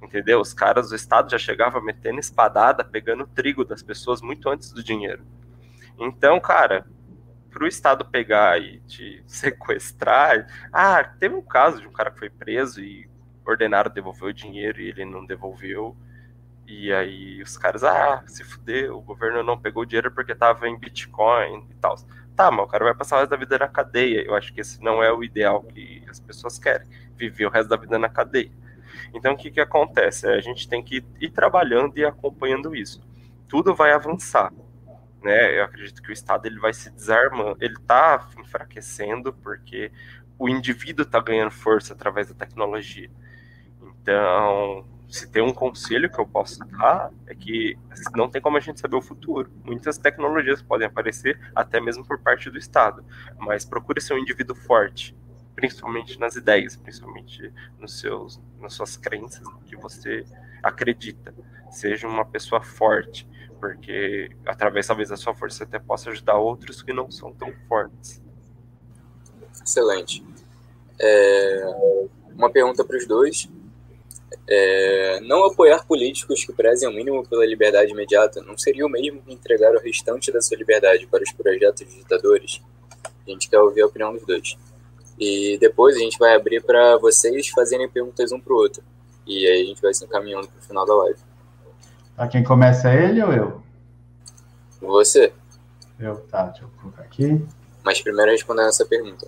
Entendeu? Os caras, o Estado já chegava metendo espadada, pegando trigo das pessoas muito antes do dinheiro. Então, cara, para o Estado pegar e te sequestrar. Ah, teve um caso de um cara que foi preso e ordenaram devolver o dinheiro e ele não devolveu. E aí os caras, ah, se fudeu, o governo não pegou dinheiro porque tava em Bitcoin e tal. Tá, mas o cara vai passar o resto da vida na cadeia. Eu acho que esse não é o ideal que as pessoas querem, viver o resto da vida na cadeia. Então o que, que acontece? A gente tem que ir trabalhando e acompanhando isso. Tudo vai avançar. Né? Eu acredito que o Estado ele vai se desarmando, ele está enfraquecendo porque o indivíduo está ganhando força através da tecnologia. Então, se tem um conselho que eu posso dar, é que não tem como a gente saber o futuro. Muitas tecnologias podem aparecer, até mesmo por parte do Estado, mas procure ser um indivíduo forte, principalmente nas ideias, principalmente nos seus, nas suas crenças, no que você acredita. Seja uma pessoa forte, porque através talvez da sua força você até possa ajudar outros que não são tão fortes. Excelente. É... Uma pergunta para os dois é, não apoiar políticos que prezem o mínimo pela liberdade imediata não seria o mesmo que entregar o restante da sua liberdade para os projetos ditadores? A gente quer ouvir a opinião dos dois. E depois a gente vai abrir para vocês fazerem perguntas um para o outro. E aí a gente vai se encaminhando para o final da live. Tá, quem começa é ele ou eu? Você. Eu, tá, deixa eu colocar aqui. Mas primeiro respondendo essa pergunta.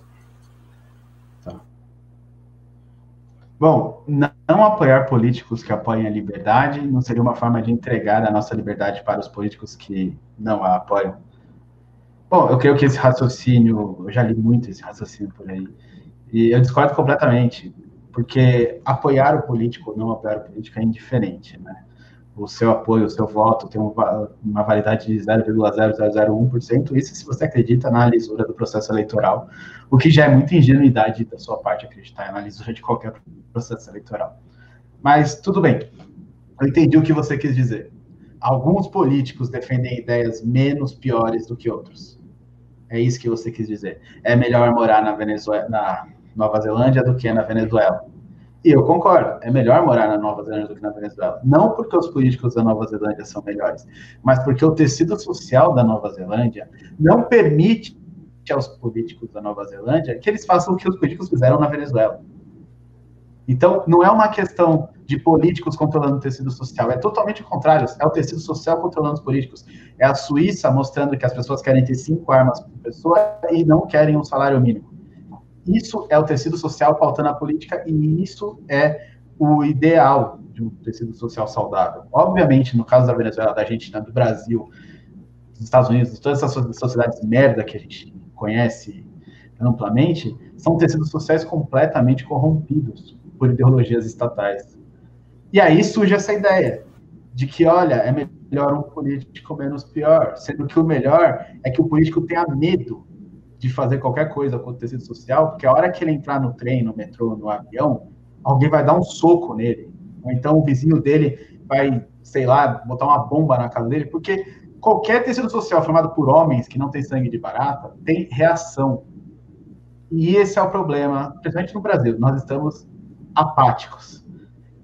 Bom, não apoiar políticos que apoiem a liberdade não seria uma forma de entregar a nossa liberdade para os políticos que não a apoiam? Bom, eu creio que esse raciocínio, eu já li muito esse raciocínio por aí, e eu discordo completamente, porque apoiar o político ou não apoiar o político é indiferente, né? O seu apoio, o seu voto tem uma validade de 0,0001%, isso se você acredita na lisura do processo eleitoral, o que já é muita ingenuidade da sua parte acreditar na lisura de qualquer processo eleitoral. Mas tudo bem, eu entendi o que você quis dizer. Alguns políticos defendem ideias menos piores do que outros. É isso que você quis dizer. É melhor morar na Venezuela, na Nova Zelândia do que na Venezuela. E eu concordo, é melhor morar na Nova Zelândia do que na Venezuela. Não porque os políticos da Nova Zelândia são melhores, mas porque o tecido social da Nova Zelândia não permite aos políticos da Nova Zelândia que eles façam o que os políticos fizeram na Venezuela. Então, não é uma questão de políticos controlando o tecido social, é totalmente o contrário. É o tecido social controlando os políticos. É a Suíça mostrando que as pessoas querem ter cinco armas por pessoa e não querem um salário mínimo. Isso é o tecido social pautando a política e isso é o ideal de um tecido social saudável. Obviamente, no caso da Venezuela, da Argentina, do Brasil, dos Estados Unidos, todas essas sociedades merda que a gente conhece amplamente, são tecidos sociais completamente corrompidos. por ideologias estatais. E aí surge essa ideia de que, olha, é melhor um político menos pior, sendo que o melhor é que o político tenha medo de fazer qualquer coisa com o tecido social, porque a hora que ele entrar no trem, no metrô, no avião, alguém vai dar um soco nele, ou então o vizinho dele vai, sei lá, botar uma bomba na casa dele, porque qualquer tecido social formado por homens que não tem sangue de barata tem reação. E esse é o problema, principalmente no Brasil. Nós estamos apáticos,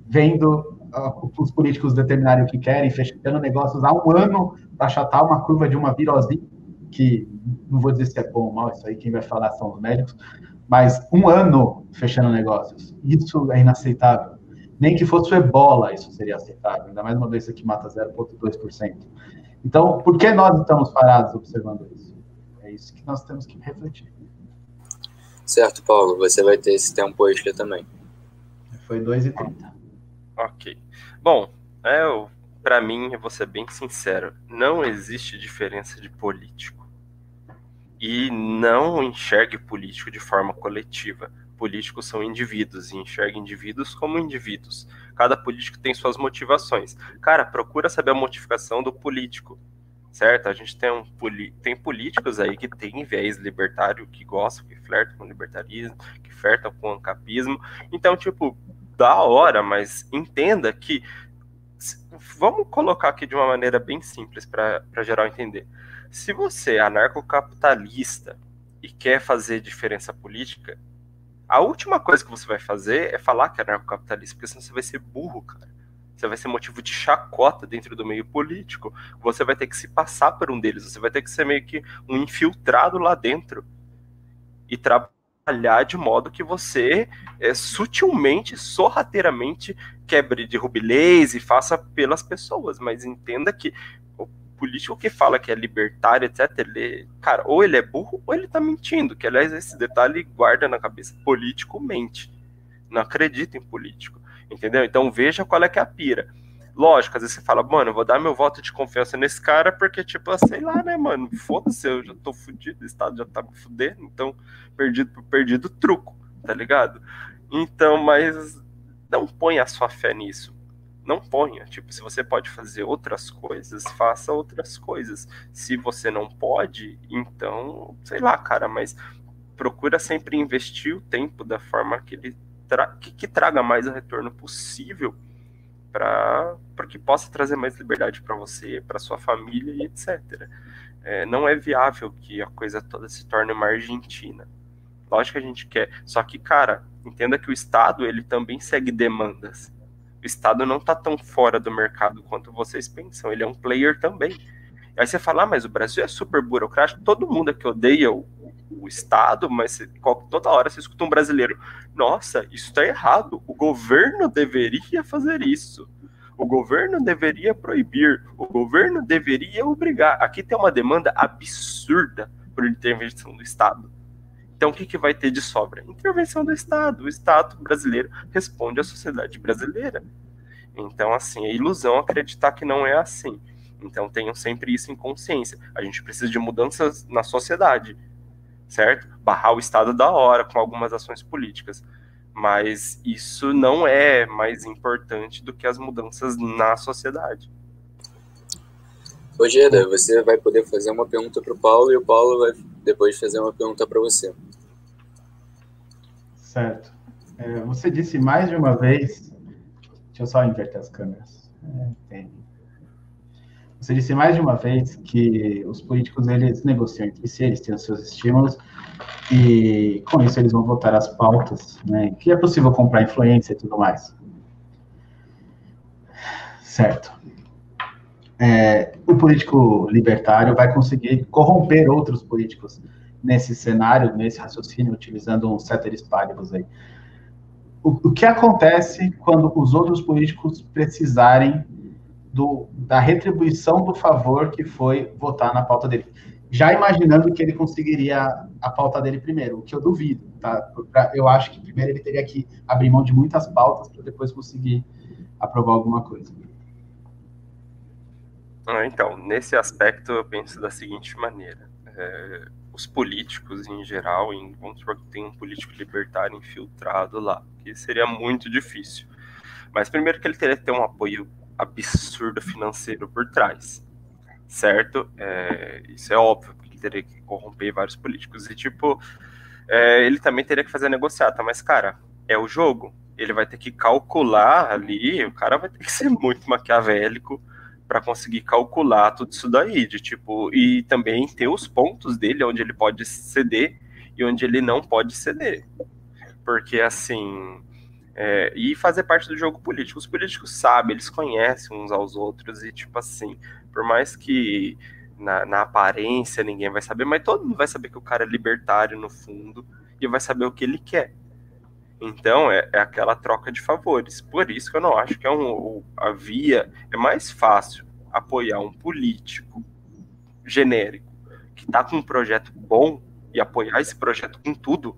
vendo uh, os políticos determinarem o que querem, fechando negócios há um ano para achatar uma curva de uma virose, que não vou dizer se é bom ou mal, isso aí quem vai falar são os médicos, mas um ano fechando negócios. Isso é inaceitável. Nem que fosse o ebola, isso seria aceitável, ainda mais uma doença que mata 0,2%. Então, por que nós estamos parados observando isso? É isso que nós temos que refletir. Certo, Paulo. Você vai ter esse tempo extra também. Foi 2,30. Ok. Bom, é, para mim, eu vou ser bem sincero, não existe diferença de político. E não enxergue político de forma coletiva. Políticos são indivíduos e enxergue indivíduos como indivíduos. Cada político tem suas motivações. Cara, procura saber a motivação do político certo? A gente tem, um, tem políticos aí que têm viés libertário, que gostam, que flertam com libertarismo, que flertam com ancapismo. Então, tipo, da hora, mas entenda que. Vamos colocar aqui de uma maneira bem simples para geral entender. Se você é anarcocapitalista e quer fazer diferença política, a última coisa que você vai fazer é falar que é anarcocapitalista, porque senão você vai ser burro, cara você vai ser motivo de chacota dentro do meio político. Você vai ter que se passar por um deles, você vai ter que ser meio que um infiltrado lá dentro e trabalhar de modo que você é, sutilmente, sorrateiramente quebre de rubilês e faça pelas pessoas, mas entenda que o político que fala que é libertário, etc, ele, cara, ou ele é burro ou ele tá mentindo, que aliás esse detalhe guarda na cabeça, político mente, não acredita em político. Entendeu? Então veja qual é que é a pira. Lógico, às vezes você fala, mano, eu vou dar meu voto de confiança nesse cara, porque, tipo, sei lá, né, mano? Foda-se, eu já tô fudido, o Estado já tá me fudendo, então, perdido por perdido, truco, tá ligado? Então, mas não ponha a sua fé nisso. Não ponha. Tipo, se você pode fazer outras coisas, faça outras coisas. Se você não pode, então, sei lá, cara, mas procura sempre investir o tempo da forma que ele tra que, que, traga mais o retorno possível para que possa trazer mais liberdade para você, para sua família e etc. É, não é viável que a coisa toda se torne uma Argentina. Lógico que a gente quer, só que, cara, entenda que o Estado ele também segue demandas. O Estado não está tão fora do mercado quanto vocês pensam, ele é um player também. Aí você fala, ah, mas o Brasil é super burocrático, todo mundo aqui odeia o, o Estado, mas toda hora você escuta um brasileiro, nossa, isso está errado, o governo deveria fazer isso. O governo deveria proibir, o governo deveria obrigar. Aqui tem uma demanda absurda por intervenção do Estado. Então, o que, que vai ter de sobra? Intervenção do Estado. O Estado brasileiro responde à sociedade brasileira. Então, assim, é ilusão acreditar que não é assim. Então, tenham sempre isso em consciência. A gente precisa de mudanças na sociedade certo? Barrar o Estado da hora com algumas ações políticas. Mas isso não é mais importante do que as mudanças na sociedade. Geda, você vai poder fazer uma pergunta para o Paulo e o Paulo vai depois fazer uma pergunta para você. Certo. É, você disse mais de uma vez. Deixa eu só inverter as câmeras. É, você disse mais de uma vez que os políticos eles negociam entre si, eles têm os seus estímulos e com isso eles vão votar as pautas, né? Que é possível comprar influência e tudo mais. Certo. É, o político libertário vai conseguir corromper outros políticos nesse cenário, nesse raciocínio, utilizando um ceteris paribus aí. O, o que acontece quando os outros políticos precisarem do, da retribuição do favor que foi votar na pauta dele. Já imaginando que ele conseguiria a pauta dele primeiro, o que eu duvido, tá? Eu acho que primeiro ele teria que abrir mão de muitas pautas para depois conseguir aprovar alguma coisa. Ah, então, nesse aspecto eu penso da seguinte maneira: é, os políticos em geral, em, vamos supor que tem um político libertário infiltrado lá, que seria muito difícil. Mas primeiro que ele teria que ter um apoio absurdo financeiro por trás, certo? É, isso é óbvio, porque ele teria que corromper vários políticos. E, tipo, é, ele também teria que fazer negociata, mas, cara, é o jogo. Ele vai ter que calcular ali, o cara vai ter que ser muito maquiavélico para conseguir calcular tudo isso daí, de tipo, e também ter os pontos dele onde ele pode ceder e onde ele não pode ceder. Porque assim, é, e fazer parte do jogo político. Os políticos sabem, eles conhecem uns aos outros, e tipo assim, por mais que na, na, aparência ninguém vai saber, mas todo mundo vai saber que o cara é libertário no fundo e vai saber o que ele quer. Então é, é aquela troca de favores. Por isso que eu não acho que é um, a via é mais fácil apoiar um político genérico que está com um projeto bom e apoiar esse projeto com tudo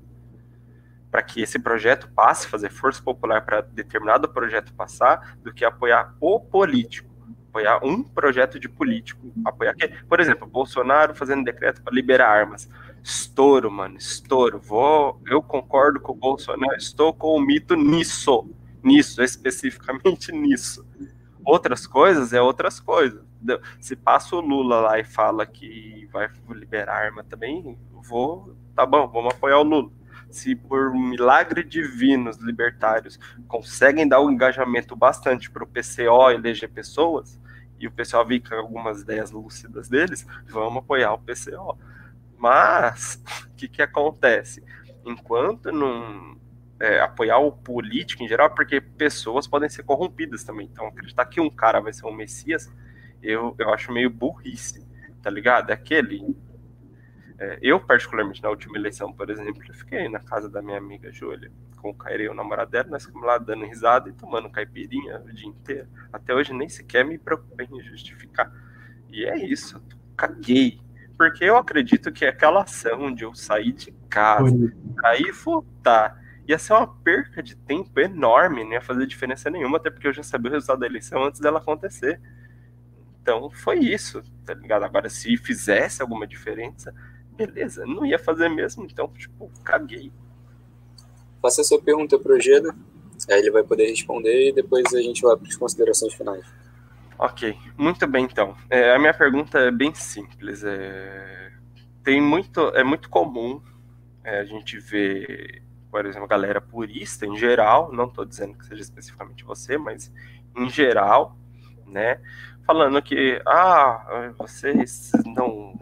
para que esse projeto passe, fazer força popular para determinado projeto passar, do que apoiar o político. Apoiar um projeto de político. Apoiar por exemplo, Bolsonaro fazendo decreto para liberar armas. Estouro, mano, estouro. Vou, eu concordo com o Bolsonaro, estou com o mito nisso. Nisso, especificamente nisso. Outras coisas é outras coisas. Se passa o Lula lá e fala que vai liberar arma também, vou, tá bom, vamos apoiar o Lula se por milagre divino os libertários conseguem dar um engajamento bastante para o PCO eleger pessoas, e o PCO vir com algumas ideias lúcidas deles, vamos apoiar o PCO. Mas, o que, que acontece? Enquanto não é, apoiar o político em geral, porque pessoas podem ser corrompidas também. Então, acreditar que um cara vai ser um Messias, eu, eu acho meio burrice, tá ligado? É aquele é, eu, particularmente, na última eleição, por exemplo, eu fiquei na casa da minha amiga Júlia, com o Caire, o namorado dela, nós ficamos lá dando risada e tomando caipirinha o dia inteiro. Até hoje nem sequer me preocupei em justificar. E é isso, caguei. Porque eu acredito que aquela ação de eu sair de casa, aí votar, ia ser uma perca de tempo enorme, não ia fazer diferença nenhuma, até porque eu já sabia o resultado da eleição antes dela acontecer. Então foi isso, tá ligado? Agora, se fizesse alguma diferença, beleza, não ia fazer mesmo, então, tipo, caguei. Faça a sua pergunta pro Geda, aí ele vai poder responder e depois a gente vai para as considerações finais. Ok, muito bem então. É, a minha pergunta é bem simples. É, tem muito, é muito comum é, a gente ver, por exemplo, galera purista em geral, não estou dizendo que seja especificamente você, mas em geral, né, falando que ah, vocês não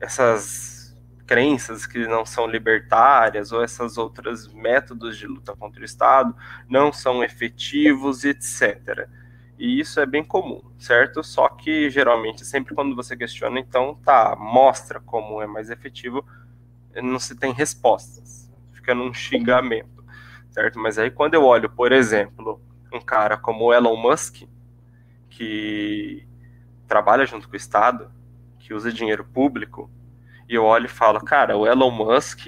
essas crenças que não são libertárias ou essas outras métodos de luta contra o Estado não são efetivos, etc. E isso é bem comum, certo? Só que geralmente, sempre quando você questiona, então tá, mostra como é mais efetivo, não se tem respostas, fica num xingamento, certo? Mas aí quando eu olho, por exemplo, um cara como Elon Musk, que trabalha junto com o Estado, que usa dinheiro público, e eu olho e falo, cara, o Elon Musk,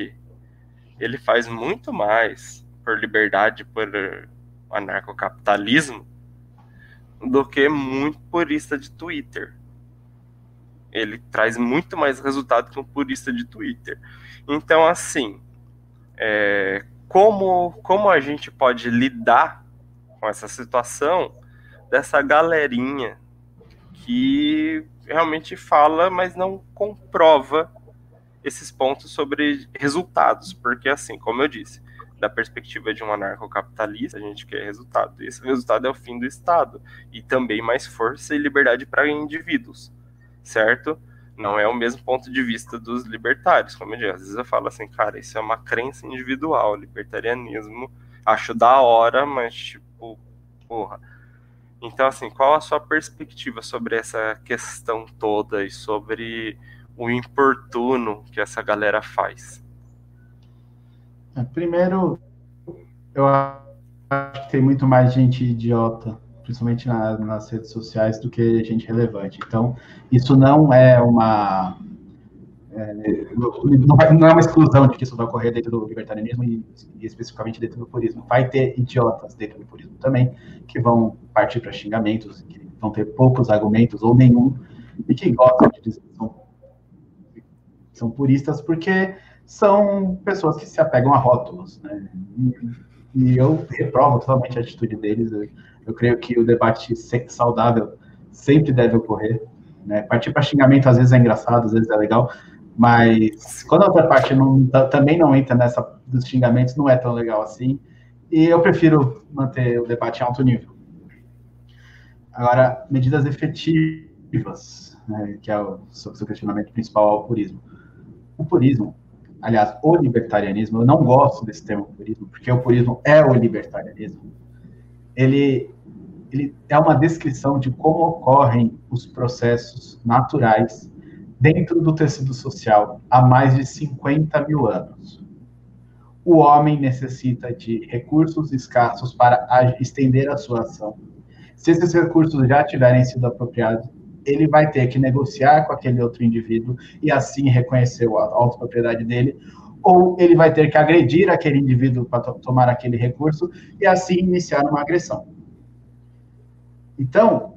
ele faz muito mais por liberdade, por anarcocapitalismo, do que muito purista de Twitter. Ele traz muito mais resultado que um purista de Twitter. Então, assim, é, como, como a gente pode lidar com essa situação dessa galerinha que realmente fala, mas não comprova esses pontos sobre resultados, porque assim, como eu disse, da perspectiva de um anarcocapitalista, a gente quer resultado. E esse resultado é o fim do Estado e também mais força e liberdade para indivíduos, certo? Não é o mesmo ponto de vista dos libertários, como eu disse. Às vezes eu falo assim, cara, isso é uma crença individual, libertarianismo, acho da hora, mas tipo, porra, então, assim, qual a sua perspectiva sobre essa questão toda e sobre o importuno que essa galera faz? Primeiro, eu acho que tem muito mais gente idiota, principalmente na, nas redes sociais, do que gente relevante. Então, isso não é uma é, não, vai, não, é uma exclusão de que isso vai ocorrer dentro do libertarianismo e, e, especificamente dentro do purismo. Vai ter idiotas dentro do purismo também, que vão partir para xingamentos, que vão ter poucos argumentos ou nenhum, e que gostam de dizer que são são puristas porque são pessoas que se apegam a rótulos, né? E, eu reprovo totalmente a atitude deles. Eu, eu creio que o debate saudável sempre deve ocorrer. Né? Partir para xingamento às vezes é engraçado, às vezes é legal, mas quando a outra parte não, também não entra nessa dos xingamentos, não é tão legal assim. E eu prefiro manter o debate em alto nível. Agora, medidas efetivas, né, que é o seu questionamento principal ao purismo. O purismo, aliás, o libertarianismo, eu não gosto desse termo purismo, porque o purismo é o libertarianismo. Ele, ele é uma descrição de como ocorrem os processos naturais dentro do tecido social há mais de 50 mil anos o homem necessita de recursos escassos para estender a sua ação. Se esses recursos já tiverem sido apropriados, ele vai ter que negociar com aquele outro indivíduo e assim reconhecer a autopropriedade dele, ou ele vai ter que agredir aquele indivíduo para tomar aquele recurso e assim iniciar uma agressão. Então,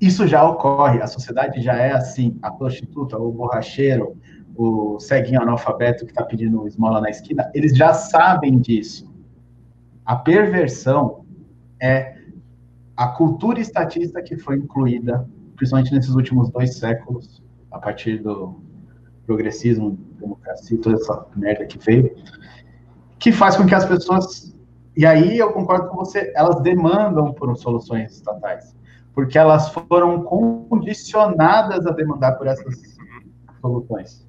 isso já ocorre, a sociedade já é assim, a prostituta, o borracheiro, o ceguinho analfabeto que está pedindo esmola na esquina, eles já sabem disso. A perversão é a cultura estatista que foi incluída, principalmente nesses últimos dois séculos, a partir do progressismo, democracia, toda essa merda que veio, que faz com que as pessoas, e aí eu concordo com você, elas demandam por soluções estatais, porque elas foram condicionadas a demandar por essas soluções.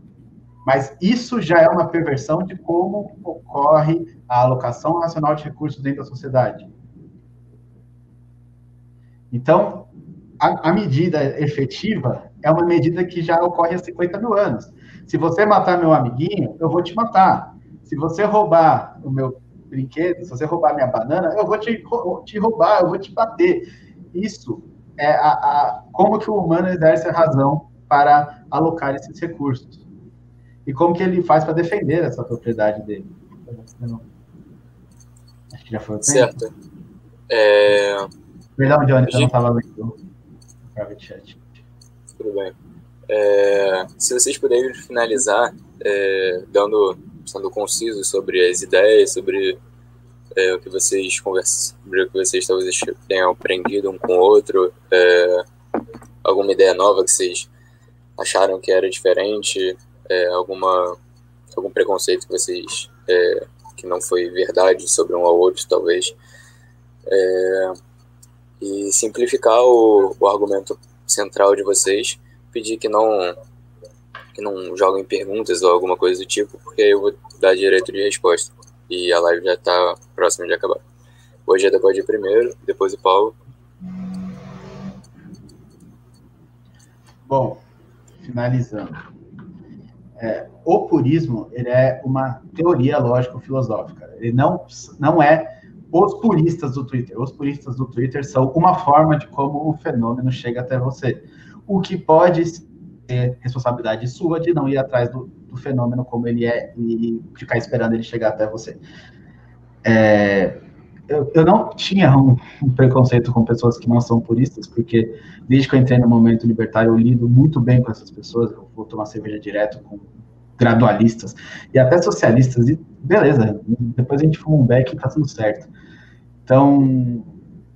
Mas isso já é uma perversão de como ocorre a alocação racional de recursos dentro da sociedade. Então, a, a, medida efetiva é uma medida que já ocorre há 50 mil anos. Se você matar meu amiguinho, eu vou te matar. Se você roubar o meu brinquedo, se você roubar minha banana, eu vou te, te roubar, eu vou te bater. Isso é a, a, como que o humano exerce a razão para alocar esses recursos e como que ele faz para defender essa propriedade dele. Acho que já foi o tempo. Certo. É... Perdão, Johnny, eu não estava lendo private chat. Tudo bem. É... Se vocês puderem finalizar, é... dando, sendo concisos sobre as ideias, sobre é, o que vocês conversam, sobre o que vocês talvez tenham aprendido um com o outro, é, alguma ideia nova que vocês acharam que era diferente, é, alguma algum preconceito que vocês é, que não foi verdade sobre um ao outro talvez e simplificar o, o, argumento central de vocês pedir que não que não joguem perguntas ou alguma coisa do tipo porque aí eu vou dar direito de resposta. E a live já está próxima de acabar. Hoje é depois de primeiro depois o Paulo. Bom finalizando. É, o purismo ele é uma teoria lógico-filosófica. Ele não, não é os puristas do Twitter. Os puristas do Twitter são uma forma de como o fenômeno chega até você. O que pode ser responsabilidade sua de não ir atrás do, do fenômeno como ele é e ficar esperando ele chegar até você. É, eu, eu, não tinha um, um, preconceito com pessoas que não são puristas, porque desde que eu entrei no momento libertário, eu lido muito bem com essas pessoas. Eu vou tomar cerveja direto com gradualistas e até socialistas, e beleza, depois a gente fuma um beck e tá tudo certo. Então,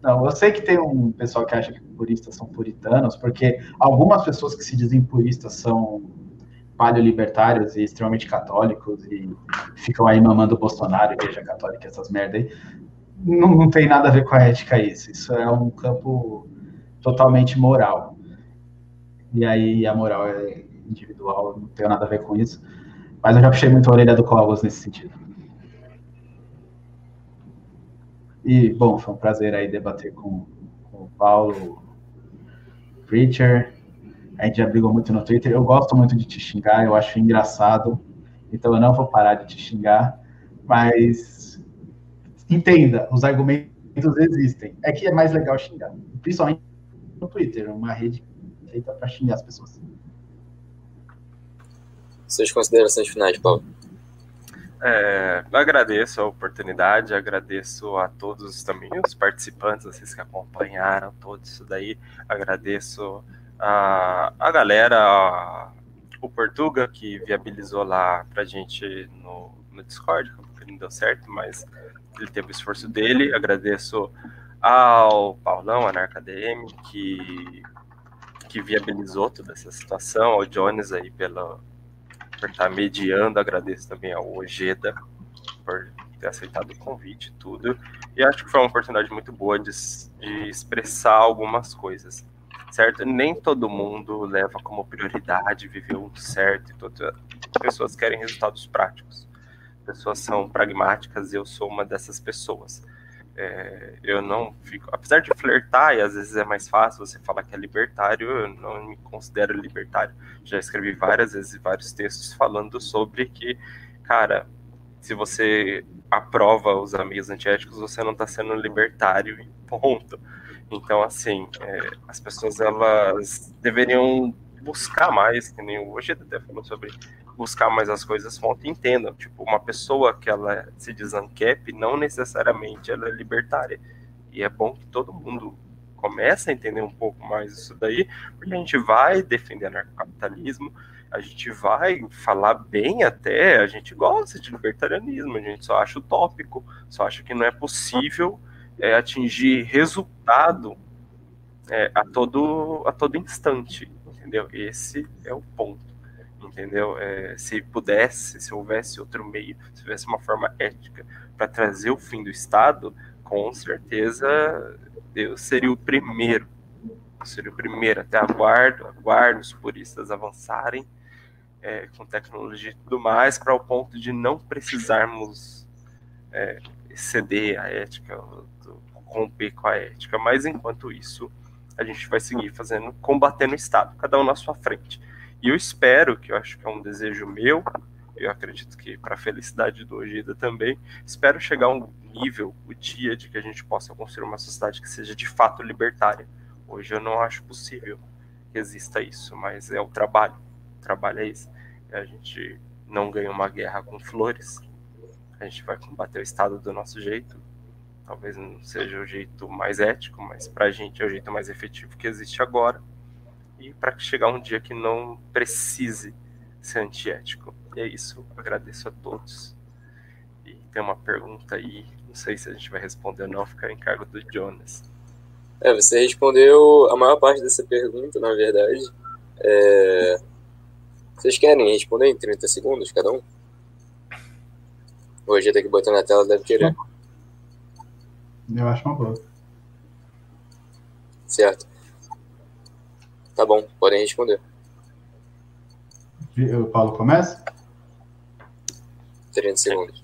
não, eu sei que tem um pessoal que acha que puristas são puritanos, porque algumas pessoas que se dizem puristas são paleolibertários e extremamente católicos e ficam aí mamando Bolsonaro, Igreja Católica, essas merda aí não, não tem nada a ver com a ética isso. Isso é um campo totalmente moral. E aí a moral é individual, não tem nada a ver com isso. Mas eu já puxei muito a orelha do Cogos nesse sentido. E, bom, foi um prazer aí debater com, com o Paulo, Preacher. A gente já brigou muito no Twitter. Eu gosto muito de te xingar, eu acho engraçado. Então eu não vou parar de te xingar. Mas entenda, os argumentos existem. É que é mais legal xingar, principalmente no Twitter, uma rede feita para xingar as pessoas. Suas considerações finais, Paulo? É, agradeço a oportunidade, agradeço a todos também os participantes, vocês que acompanharam todo isso daí, agradeço a, a galera, o Portuga, que viabilizou lá pra gente no, no Discord, porque não deu certo, mas ele teve o esforço dele. Agradeço ao Paulão, a NarcaDM, que, que viabilizou toda essa situação, ao Jones aí pela, por estar mediando, agradeço também ao Ojeda por ter aceitado o convite e tudo. E acho que foi uma oportunidade muito boa de, de expressar algumas coisas, certo? Nem todo mundo leva como prioridade viver um certo todas as pessoas querem resultados práticos. Pessoas são pragmáticas e eu sou uma dessas pessoas. É, eu não fico, apesar de flertar e às vezes é mais fácil você falar que é libertário, eu não me considero libertário. Já escrevi várias vezes vários textos falando sobre que, cara, se você aprova os amigos antiéticos, você não está sendo libertário, ponto. Então, assim, é, as pessoas elas deveriam buscar mais, que nem hoje até falou sobre buscar mais as coisas fonte entendam. Tipo, uma pessoa que ela se diz ANCAP, não necessariamente ela é libertária. E é bom que todo mundo comece a entender um pouco mais isso daí, porque a gente vai defender anarcocapitalismo, a gente vai falar bem até, a gente gosta de libertarianismo, a gente só acha utópico, só acha que não é possível é, atingir resultado é, a, todo, a todo instante, entendeu? Esse é o ponto, entendeu? É, se pudesse, se houvesse outro meio, se houvesse uma forma ética para trazer o fim do Estado, com certeza eu seria o primeiro seria o primeiro, até aguardo, aguardo os puristas avançarem é, com tecnologia e tudo mais, para o ponto de não precisarmos é, exceder a ética, romper com a ética. Mas enquanto isso, a gente vai seguir fazendo, combatendo o Estado, cada um na sua frente. E eu espero, que eu acho que é um desejo meu, eu acredito que para a felicidade do Ojeda também, espero chegar a um nível, o dia de que a gente possa construir uma sociedade que seja de fato libertária. Hoje eu não acho possível que exista isso, mas é o trabalho trabalho é isso. A gente não ganha uma guerra com flores. A gente vai combater o Estado do nosso jeito. Talvez não seja o jeito mais ético, mas para a gente é o jeito mais efetivo que existe agora. E para chegar um dia que não precise ser antiético. E é isso. Agradeço a todos. E tem uma pergunta aí. Não sei se a gente vai responder ou não, fica em cargo do Jonas. É, você respondeu a maior parte dessa pergunta, na verdade. É, vocês querem responder em 30 segundos cada um? Hoje tem que botar na tela, deve querer. Eu acho uma boa. Certo. Tá bom, podem responder. O Paulo começa? 30 segundos.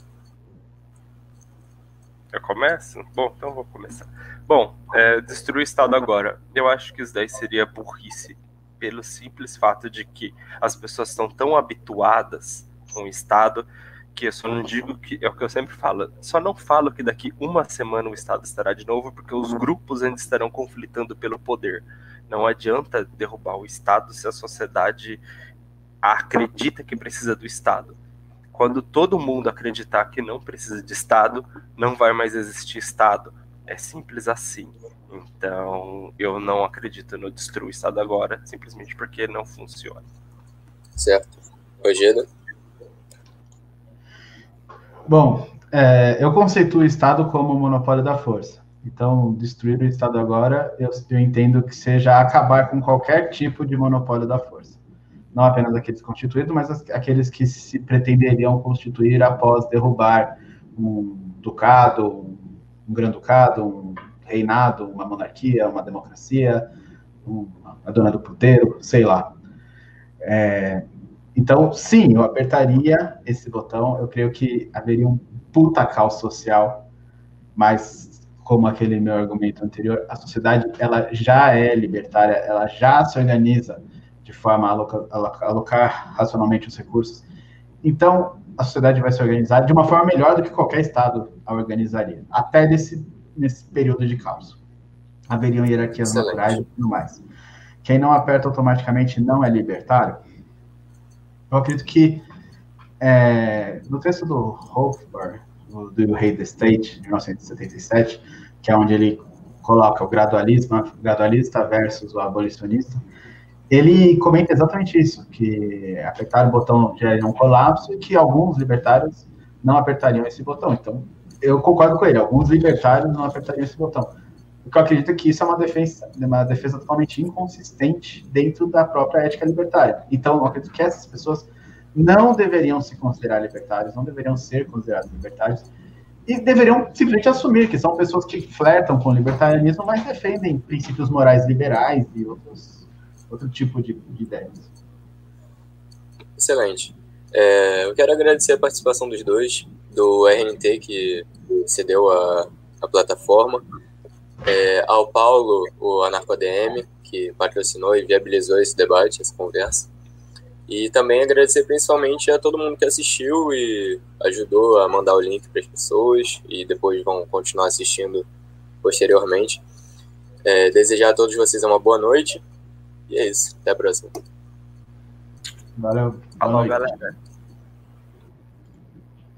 Eu começo? Bom, então vou começar. Bom, é, destruir o Estado agora. Eu acho que isso daí seria burrice pelo simples fato de que as pessoas estão tão habituadas com o Estado que eu só não digo que é o que eu sempre falo, só não falo que daqui uma semana o Estado estará de novo, porque os grupos ainda estarão conflitando pelo poder. Não adianta derrubar o Estado se a sociedade acredita que precisa do Estado. Quando todo mundo acreditar que não precisa de Estado, não vai mais existir Estado. É simples assim. Então, eu não acredito no destruir o Estado agora, simplesmente porque não funciona. Certo. Rogério? Bom, é, eu conceituo o Estado como o monopólio da força. Então, destruir o Estado agora, eu, eu entendo que seja acabar com qualquer tipo de monopólio da força. Não apenas aqueles constituídos, mas aqueles que se pretenderiam constituir após derrubar um ducado, um, um grande-ducado, um reinado, uma monarquia, uma democracia, uma, a dona do puteiro, sei lá. É, então, sim, eu apertaria esse botão. Eu creio que haveria um puta caos social, mas como aquele meu argumento anterior, a sociedade ela já é libertária, ela já se organiza de forma a alocar, alocar racionalmente os recursos. Então, a sociedade vai se organizar de uma forma melhor do que qualquer Estado a organizaria, até desse nesse período de caos. Haveriam hierarquias Excelente. naturais e tudo mais. Quem não aperta automaticamente não é libertário? Eu acredito que é, no texto do Hofbauer, do, do Rei da State, de 1977, que é onde ele coloca o gradualismo, gradualista versus o abolicionista, ele comenta exatamente isso, que apertar o botão geraria um colapso e que alguns libertários não apertariam esse botão. Então, eu concordo com ele, alguns libertários não apertariam esse botão. Porque eu acredito que isso é uma defesa, uma defesa totalmente inconsistente dentro da própria ética libertária. Então, eu acredito que essas pessoas não deveriam se considerar libertários, não deveriam ser considerados libertários, e deveriam simplesmente assumir que são pessoas que flertam com o libertarianismo, mas defendem princípios morais liberais e outros, outro tipo de, de ideias. Excelente. É, eu quero agradecer a participação dos dois, do RNT, que cedeu a, a plataforma, é, ao Paulo, o AnarcoADM, que patrocinou e viabilizou esse debate, essa conversa. E também agradecer principalmente a todo mundo que assistiu e ajudou a mandar o link para as pessoas e depois vão continuar assistindo posteriormente. É, desejar a todos vocês uma boa noite. E é isso. Até a próxima. Valeu. Falou, galera.